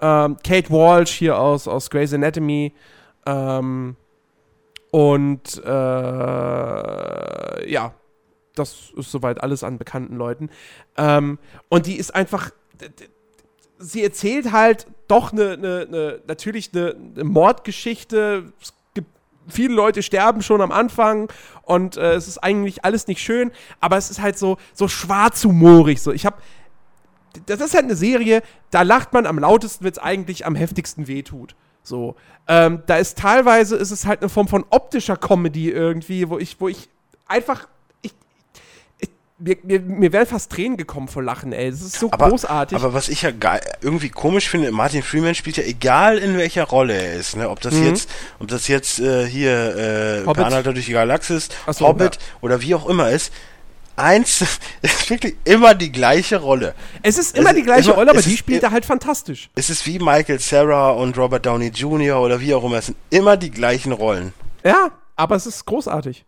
[SPEAKER 1] ähm, Kate Walsh hier aus, aus Grey's Anatomy, ähm, und äh, ja, das ist soweit alles an bekannten Leuten. Ähm, und die ist einfach, sie erzählt halt doch eine, eine, eine natürlich eine, eine Mordgeschichte. Viele Leute sterben schon am Anfang und äh, es ist eigentlich alles nicht schön, aber es ist halt so so schwarzhumorig so. Ich habe das ist halt eine Serie, da lacht man am lautesten, wenn es eigentlich am heftigsten wehtut. So, ähm, da ist teilweise ist es halt eine Form von optischer Comedy irgendwie, wo ich, wo ich einfach, mir, mir, mir wären fast Tränen gekommen vor Lachen, ey. Das ist so
[SPEAKER 2] Aber,
[SPEAKER 1] großartig.
[SPEAKER 2] aber was ich ja geil, irgendwie komisch finde, Martin Freeman spielt ja egal in welcher Rolle er ist, ne? Ob das
[SPEAKER 1] Mhm.
[SPEAKER 2] jetzt, ob das jetzt äh, hier äh, Anhalter durch die Galaxis,
[SPEAKER 1] so,
[SPEAKER 2] Hobbit
[SPEAKER 1] ja.
[SPEAKER 2] oder wie auch immer ist. Eins ist wirklich immer die gleiche Rolle.
[SPEAKER 1] es ist immer
[SPEAKER 2] es
[SPEAKER 1] die gleiche
[SPEAKER 2] immer-
[SPEAKER 1] Rolle, aber die spielt er halt fantastisch.
[SPEAKER 2] Es ist wie Michael Sarah und Robert Downey Jr. oder wie auch immer. Es sind immer die gleichen Rollen.
[SPEAKER 1] Ja, aber es ist großartig.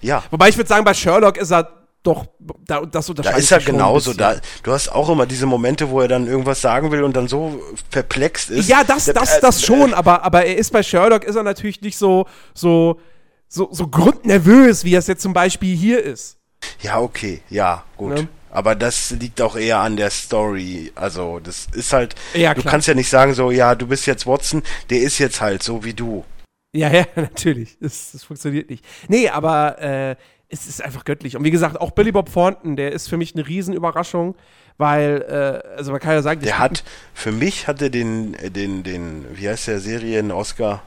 [SPEAKER 2] Ja.
[SPEAKER 1] Wobei ich würde sagen, bei Sherlock ist er doch, da, das
[SPEAKER 2] Da
[SPEAKER 1] unterscheidet
[SPEAKER 2] ist er genauso. Da, du hast auch immer diese Momente, wo er dann irgendwas sagen will und dann so perplex ist.
[SPEAKER 1] Ja, das, das,
[SPEAKER 2] Äh,
[SPEAKER 1] das schon, aber, aber er ist bei Sherlock, ist er natürlich nicht so, so, so, so grundnervös, wie er es jetzt zum Beispiel hier ist.
[SPEAKER 2] Ja, okay, ja, gut.
[SPEAKER 1] Ne?
[SPEAKER 2] Aber das liegt auch eher an der Story. Also, das ist halt.
[SPEAKER 1] Ja,
[SPEAKER 2] du kannst ja nicht sagen, so, ja, du bist jetzt Watson, der ist jetzt halt so wie du.
[SPEAKER 1] Ja, ja, natürlich. Das, das funktioniert nicht. Nee, aber äh, es ist einfach göttlich. Und wie gesagt, auch Billy Bob Thornton, der ist für mich eine Riesenüberraschung, weil, äh, also man kann ja sagen,
[SPEAKER 2] Der hat, für mich hat er den, den, den, wie heißt der Serien-Oscar?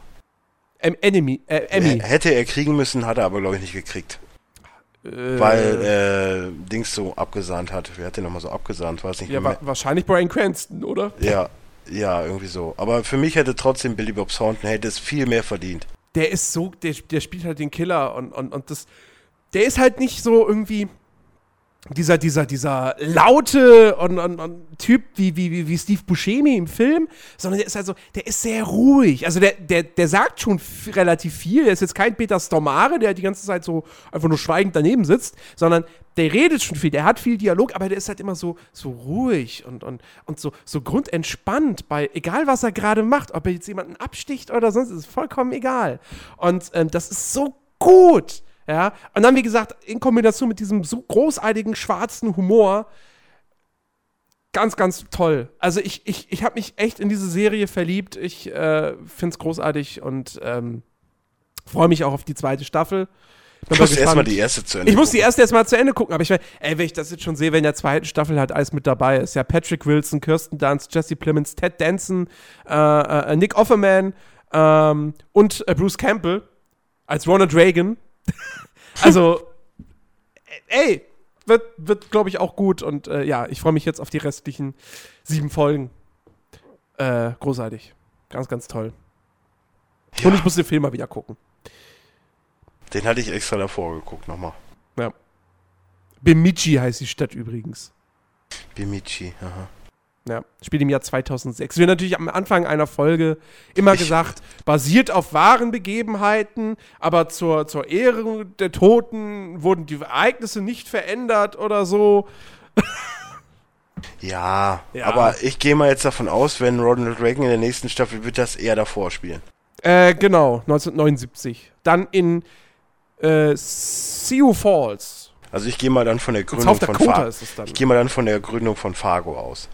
[SPEAKER 1] Em Enemy, äh, Emmy.
[SPEAKER 2] Hätte er kriegen müssen, hat er aber, glaube ich, nicht gekriegt.
[SPEAKER 1] Äh,
[SPEAKER 2] Weil, äh, Dings so abgesahnt hat. Wer hat den nochmal so abgesahnt? War es nicht
[SPEAKER 1] ja, wa wahrscheinlich Brian Cranston, oder?
[SPEAKER 2] Ja, Ja, irgendwie so. Aber für mich hätte trotzdem Billy Bob Thornton hätte es viel mehr verdient.
[SPEAKER 1] Der ist so, der, der spielt halt den Killer und, und, und das, der ist halt nicht so irgendwie dieser, dieser, dieser laute und, und, und Typ wie, wie, wie Steve Buscemi im Film, sondern der ist halt so, der ist sehr ruhig. Also der, der, der sagt schon relativ viel. Der ist jetzt kein Peter Stormare, der die ganze Zeit so einfach nur schweigend daneben sitzt, sondern der redet schon viel, der hat viel Dialog, aber der ist halt immer so, so ruhig und, und, und so, so grundentspannt bei, egal was er gerade macht, ob er jetzt jemanden absticht oder sonst, ist vollkommen egal. Und ähm, das ist so gut. Ja, und dann, wie gesagt, in Kombination mit diesem so großartigen schwarzen Humor, ganz, ganz toll. Also ich, ich, ich habe mich echt in diese Serie verliebt. Ich äh, finde es großartig und ähm, freue mich auch auf die zweite Staffel.
[SPEAKER 2] Ich muss erstmal die erste zu Ende
[SPEAKER 1] Ich muss die erste erstmal zu Ende gucken, aber ich ey, wenn ich das jetzt schon sehe, wenn in der zweiten Staffel halt alles mit dabei ist. Ja, Patrick Wilson, Kirsten Dunst, Jesse Plemons, Ted Danson, äh, äh, Nick Offerman ähm, und äh, Bruce Campbell als Ronald Reagan. also, ey, wird, wird glaube ich, auch gut. Und äh, ja, ich freue mich jetzt auf die restlichen sieben Folgen. Äh, großartig. Ganz, ganz toll.
[SPEAKER 2] Ja.
[SPEAKER 1] Und ich muss den Film mal wieder gucken.
[SPEAKER 2] Den hatte ich extra davor geguckt nochmal.
[SPEAKER 1] Ja. Bemidji heißt die Stadt übrigens.
[SPEAKER 2] Bemidji, aha.
[SPEAKER 1] Ja, spielt im Jahr 2006. Wir haben natürlich am Anfang einer Folge immer gesagt, basiert auf wahren Begebenheiten, aber zur, zur Ehre der Toten wurden die Ereignisse nicht verändert oder so.
[SPEAKER 2] Ja,
[SPEAKER 1] Ja.
[SPEAKER 2] aber ich gehe mal jetzt davon aus, wenn Ronald Reagan in der nächsten Staffel wird das eher davor spielen.
[SPEAKER 1] Äh, genau, 1979. Dann in äh, Sioux Falls.
[SPEAKER 2] Also ich gehe mal dann von der Gründung von Fargo. Ich gehe mal dann von der Gründung von Fargo aus.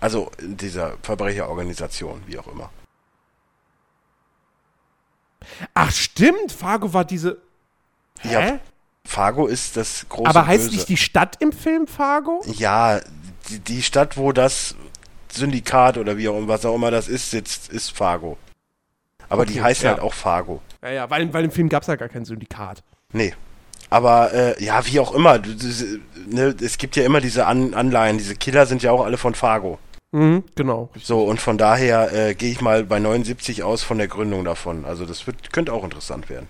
[SPEAKER 2] Also dieser Verbrecherorganisation, wie auch immer.
[SPEAKER 1] Ach, stimmt, Fargo war diese. Hä?
[SPEAKER 2] Ja, Fargo ist das große
[SPEAKER 1] Aber heißt
[SPEAKER 2] Böse.
[SPEAKER 1] nicht die Stadt im Film Fargo?
[SPEAKER 2] Ja, die, die Stadt, wo das Syndikat oder wie auch immer, was auch immer das ist, sitzt, ist Fargo. Aber die
[SPEAKER 1] Okay,
[SPEAKER 2] heißen
[SPEAKER 1] ja.
[SPEAKER 2] halt auch Fargo.
[SPEAKER 1] Ja, ja, weil, weil im Film gab es ja gar kein Syndikat.
[SPEAKER 2] Nee. Aber äh, ja, wie auch immer, du, du, ne, es gibt ja immer diese An Anleihen, diese Killer sind ja auch alle von Fargo.
[SPEAKER 1] Mhm, genau.
[SPEAKER 2] So, und von daher äh, gehe ich mal bei 79 aus von der Gründung davon. Also das wird, könnte auch interessant werden.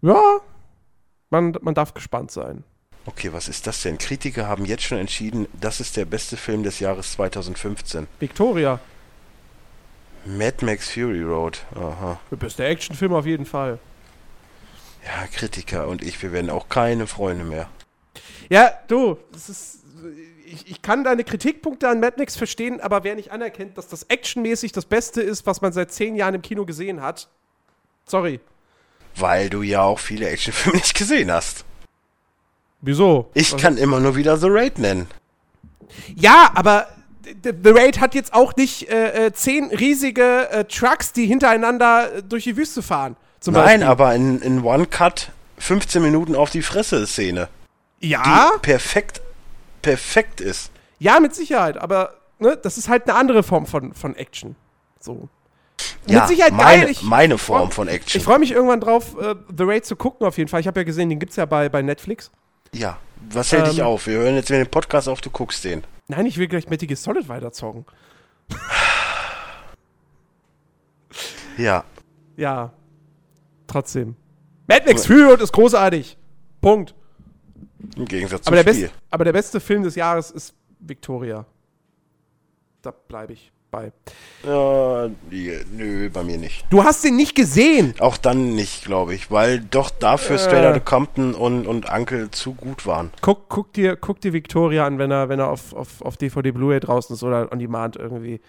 [SPEAKER 1] Ja, man, man darf gespannt sein.
[SPEAKER 2] Okay, was ist das denn? Kritiker haben jetzt schon entschieden, das ist der beste Film des Jahres 2015.
[SPEAKER 1] Victoria,
[SPEAKER 2] Mad Max Fury Road. Aha.
[SPEAKER 1] der beste Actionfilm auf jeden Fall.
[SPEAKER 2] Ja, Kritiker und ich, wir werden auch keine Freunde mehr.
[SPEAKER 1] Ja, du, das ist, ich, ich kann deine Kritikpunkte an Mad Max verstehen, aber wer nicht anerkennt, dass das actionmäßig das Beste ist, was man seit zehn Jahren im Kino gesehen hat, sorry.
[SPEAKER 2] Weil du ja auch viele Actionfilme nicht gesehen hast.
[SPEAKER 1] Wieso?
[SPEAKER 2] Ich
[SPEAKER 1] Also-
[SPEAKER 2] kann immer nur wieder The Raid nennen.
[SPEAKER 1] Ja, aber The Raid hat jetzt auch nicht äh, äh, zehn riesige äh, Trucks, die hintereinander äh, durch die Wüste fahren. Zum
[SPEAKER 2] Nein,
[SPEAKER 1] Beispiel.
[SPEAKER 2] aber in, in One Cut 15 Minuten auf die Fresse Szene. Die
[SPEAKER 1] Ja,
[SPEAKER 2] perfekt, perfekt ist.
[SPEAKER 1] ja, mit Sicherheit, aber ne, das ist halt eine andere Form von, von Action. So.
[SPEAKER 2] Ja,
[SPEAKER 1] mit Sicherheit
[SPEAKER 2] meine,
[SPEAKER 1] geil. Ich,
[SPEAKER 2] meine Form von Action.
[SPEAKER 1] Ich freue mich irgendwann drauf, äh, The Raid zu gucken, auf jeden Fall. Ich habe ja gesehen, den gibt's ja bei, bei Netflix.
[SPEAKER 2] ja, was hält dich
[SPEAKER 1] Ähm,
[SPEAKER 2] auf? Wir hören jetzt wieder den Podcast auf, du guckst den.
[SPEAKER 1] Nein, ich will gleich Metal Gear Solid weiterzocken.
[SPEAKER 2] Ja,
[SPEAKER 1] Ja. Trotzdem. Mad Max Fury Road ist großartig. Punkt.
[SPEAKER 2] Im Gegensatz
[SPEAKER 1] Aber
[SPEAKER 2] zum
[SPEAKER 1] der,
[SPEAKER 2] Spiel.
[SPEAKER 1] best, aber der beste Film des Jahres ist Victoria. Da bleibe ich bei.
[SPEAKER 2] Ja, nö, bei mir nicht.
[SPEAKER 1] Du hast den nicht gesehen.
[SPEAKER 2] Auch dann nicht, glaube ich, weil doch dafür
[SPEAKER 1] Äh.
[SPEAKER 2] Straight Outta Compton und, und Uncle zu gut waren.
[SPEAKER 1] Guck, guck, dir, guck dir Victoria an, wenn er, wenn er auf, auf, auf DVD Blu-ray draußen ist oder on demand irgendwie.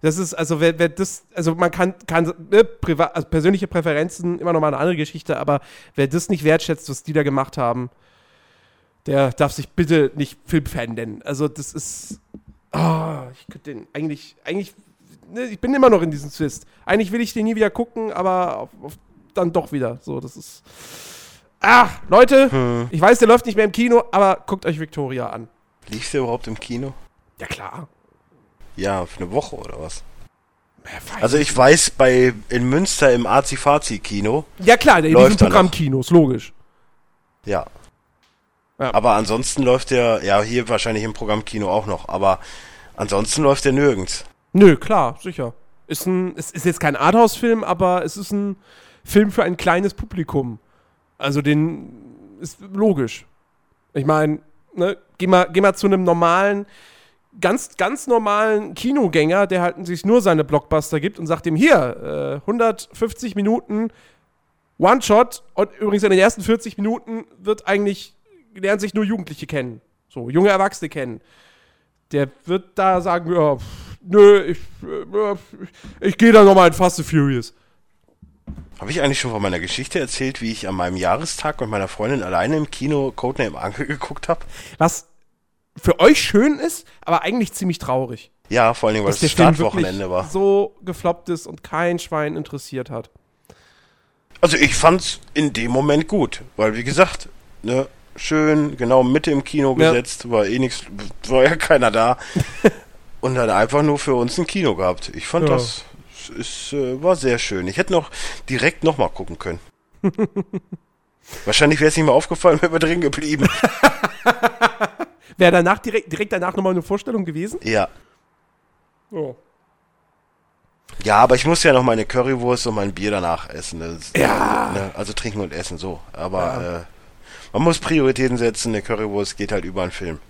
[SPEAKER 1] Das ist, also wer, wer das, also man kann, kann ne, privat, also persönliche Präferenzen immer noch mal eine andere Geschichte, aber wer das nicht wertschätzt, was die da gemacht haben, der darf sich bitte nicht Filmfan nennen. Also das ist, ah, ich könnte den eigentlich, eigentlich, ne, ich bin immer noch in diesem Twist. Eigentlich will ich den nie wieder gucken, aber auf, auf, dann doch wieder. So, das ist, ah, Leute,
[SPEAKER 2] Hm.
[SPEAKER 1] ich weiß, der läuft nicht mehr im Kino, aber guckt euch Victoria an.
[SPEAKER 2] Lief der überhaupt im Kino?
[SPEAKER 1] Ja, klar.
[SPEAKER 2] Ja, für eine Woche oder was? Also ich weiß, bei in Münster im Azi-Fazi-Kino,
[SPEAKER 1] ja, klar, in
[SPEAKER 2] noch.
[SPEAKER 1] Programmkinos, logisch.
[SPEAKER 2] ja.
[SPEAKER 1] Ja.
[SPEAKER 2] Aber ansonsten läuft der, ja, hier wahrscheinlich im Programmkino auch noch, aber ansonsten läuft der nirgends.
[SPEAKER 1] Nö, klar, sicher. Ist, ein, es ist jetzt kein Arthouse-Film, aber es ist ein Film für ein kleines Publikum. Also den ist logisch. Ich meine, ne, geh mal, geh mal zu einem normalen, ganz, ganz normalen Kinogänger, der halt sich nur seine Blockbuster gibt und sagt ihm, hier, äh, 150 Minuten One-Shot und übrigens in den ersten 40 Minuten wird eigentlich, lernen sich nur Jugendliche kennen. So, junge Erwachsene kennen. Der wird da sagen, ja, pff, nö, ich, äh, ich gehe da nochmal in Fast and Furious.
[SPEAKER 2] Habe ich eigentlich schon von meiner Geschichte erzählt, wie ich an meinem Jahrestag mit meiner Freundin alleine im Kino Codename Anke geguckt habe?
[SPEAKER 1] Was für euch schön ist, aber eigentlich ziemlich traurig.
[SPEAKER 2] Ja, vor allen Dingen, weil es
[SPEAKER 1] Film
[SPEAKER 2] Startwochenende war.
[SPEAKER 1] so gefloppt ist und kein Schwein interessiert hat.
[SPEAKER 2] Also ich fand's in dem Moment gut, weil wie gesagt, ne, schön, genau Mitte im Kino
[SPEAKER 1] Ja.
[SPEAKER 2] gesetzt, war eh nichts, war ja keiner da. und dann einfach nur für uns ein Kino gehabt. Ich fand
[SPEAKER 1] Ja.
[SPEAKER 2] das ist, äh, war sehr schön. Ich hätte noch direkt nochmal gucken können. Wahrscheinlich wäre es nicht mehr aufgefallen, wäre wir drin geblieben.
[SPEAKER 1] Wäre danach direkt, direkt danach nochmal eine Vorstellung gewesen?
[SPEAKER 2] ja.
[SPEAKER 1] Oh.
[SPEAKER 2] Ja, aber ich muss ja noch meine Currywurst und mein Bier danach essen. Ist,
[SPEAKER 1] Ja.
[SPEAKER 2] Ne, also trinken und essen, so. Aber äh, man muss Prioritäten setzen. Eine Currywurst geht halt über einen Film.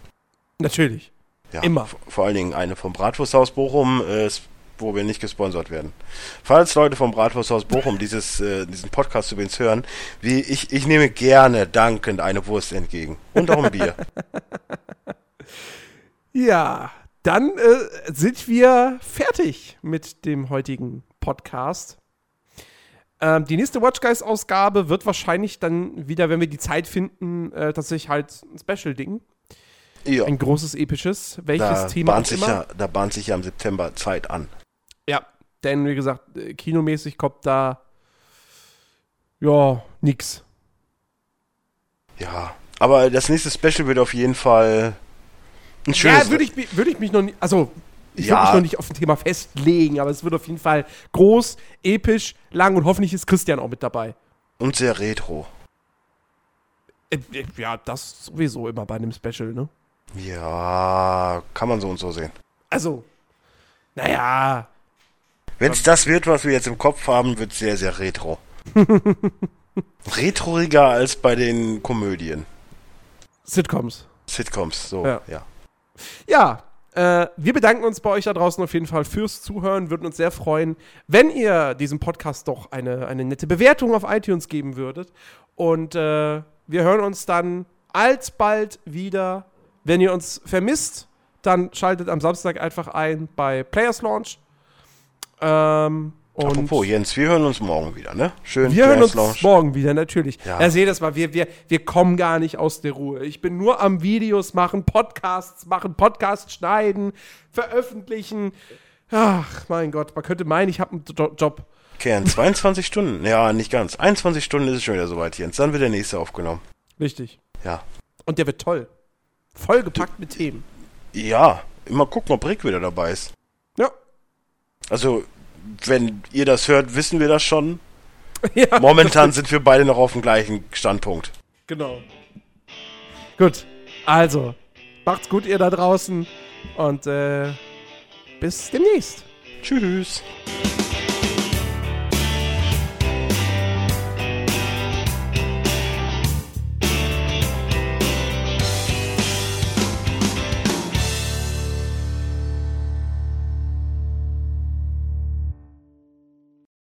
[SPEAKER 1] Natürlich.
[SPEAKER 2] Ja,
[SPEAKER 1] Immer.
[SPEAKER 2] Vor allen Dingen eine vom Bratwursthaus Bochum, äh, wo wir nicht gesponsert werden. Falls Leute vom Bratwursthaus Bochum dieses, äh, diesen Podcast übrigens hören, wie ich, ich nehme gerne dankend eine Wurst entgegen. Und auch ein Bier.
[SPEAKER 1] Ja, dann äh, sind wir fertig mit dem heutigen Podcast. Ähm, die nächste Watch Guys Ausgabe wird wahrscheinlich dann wieder, wenn wir die Zeit finden, äh, tatsächlich halt ein Special-Ding.
[SPEAKER 2] ja,
[SPEAKER 1] Ein großes, episches. Welches
[SPEAKER 2] da
[SPEAKER 1] Thema
[SPEAKER 2] bahnt, sich
[SPEAKER 1] immer.
[SPEAKER 2] ja, da bahnt sich ja im September Zeit an.
[SPEAKER 1] Ja, denn wie gesagt, äh, kinomäßig kommt da ja nix.
[SPEAKER 2] Ja, aber das nächste Special wird auf jeden Fall ein schönes...
[SPEAKER 1] Ja, würde ich, würd ich mich noch nicht, also ich
[SPEAKER 2] Ja.
[SPEAKER 1] mich noch nicht auf ein Thema festlegen, aber es wird auf jeden Fall groß, episch, lang und hoffentlich ist Christian auch mit dabei.
[SPEAKER 2] und sehr retro.
[SPEAKER 1] Äh, äh, Ja, das sowieso immer bei einem Special, ne?
[SPEAKER 2] Ja, kann man so und so sehen.
[SPEAKER 1] Also, naja,
[SPEAKER 2] Wenn es das wird, was wir jetzt im Kopf haben, wird sehr, sehr retro. Retroiger als bei den Komödien.
[SPEAKER 1] Sitcoms.
[SPEAKER 2] Sitcoms, so,
[SPEAKER 1] Ja.
[SPEAKER 2] ja.
[SPEAKER 1] Ja, äh, wir bedanken uns bei euch da draußen auf jeden Fall fürs Zuhören. Würden uns sehr freuen, wenn ihr diesem Podcast doch eine, eine nette Bewertung auf iTunes geben würdet. Und äh, wir hören uns dann alsbald wieder. Wenn ihr uns vermisst, dann schaltet am Samstag einfach ein bei Players Launch. Ähm, und
[SPEAKER 2] Apropos, Jens, wir hören uns morgen wieder, ne? Schön,
[SPEAKER 1] wir hören uns morgen wieder, natürlich.
[SPEAKER 2] Ja.
[SPEAKER 1] Ja. seht das mal, wir, wir, wir kommen gar nicht aus der Ruhe. Ich bin nur am Videos machen, Podcasts machen, Podcasts schneiden, veröffentlichen. Ach, mein Gott, man könnte meinen, ich habe einen Jo- Job.
[SPEAKER 2] Kern, 22 Stunden. Ja, nicht ganz. 21 Stunden ist es schon wieder soweit, Jens. Dann wird der nächste aufgenommen.
[SPEAKER 1] Richtig.
[SPEAKER 2] Ja.
[SPEAKER 1] Und der wird toll. Vollgepackt mit Themen.
[SPEAKER 2] Ja, immer gucken, ob Rick wieder dabei ist.
[SPEAKER 1] Ja.
[SPEAKER 2] Also, wenn ihr das hört, wissen wir das schon.
[SPEAKER 1] ja,
[SPEAKER 2] Momentan sind wir beide noch auf dem gleichen Standpunkt.
[SPEAKER 1] genau. Gut, also, macht's gut, ihr da draußen. Und äh, bis demnächst.
[SPEAKER 2] Tschüss.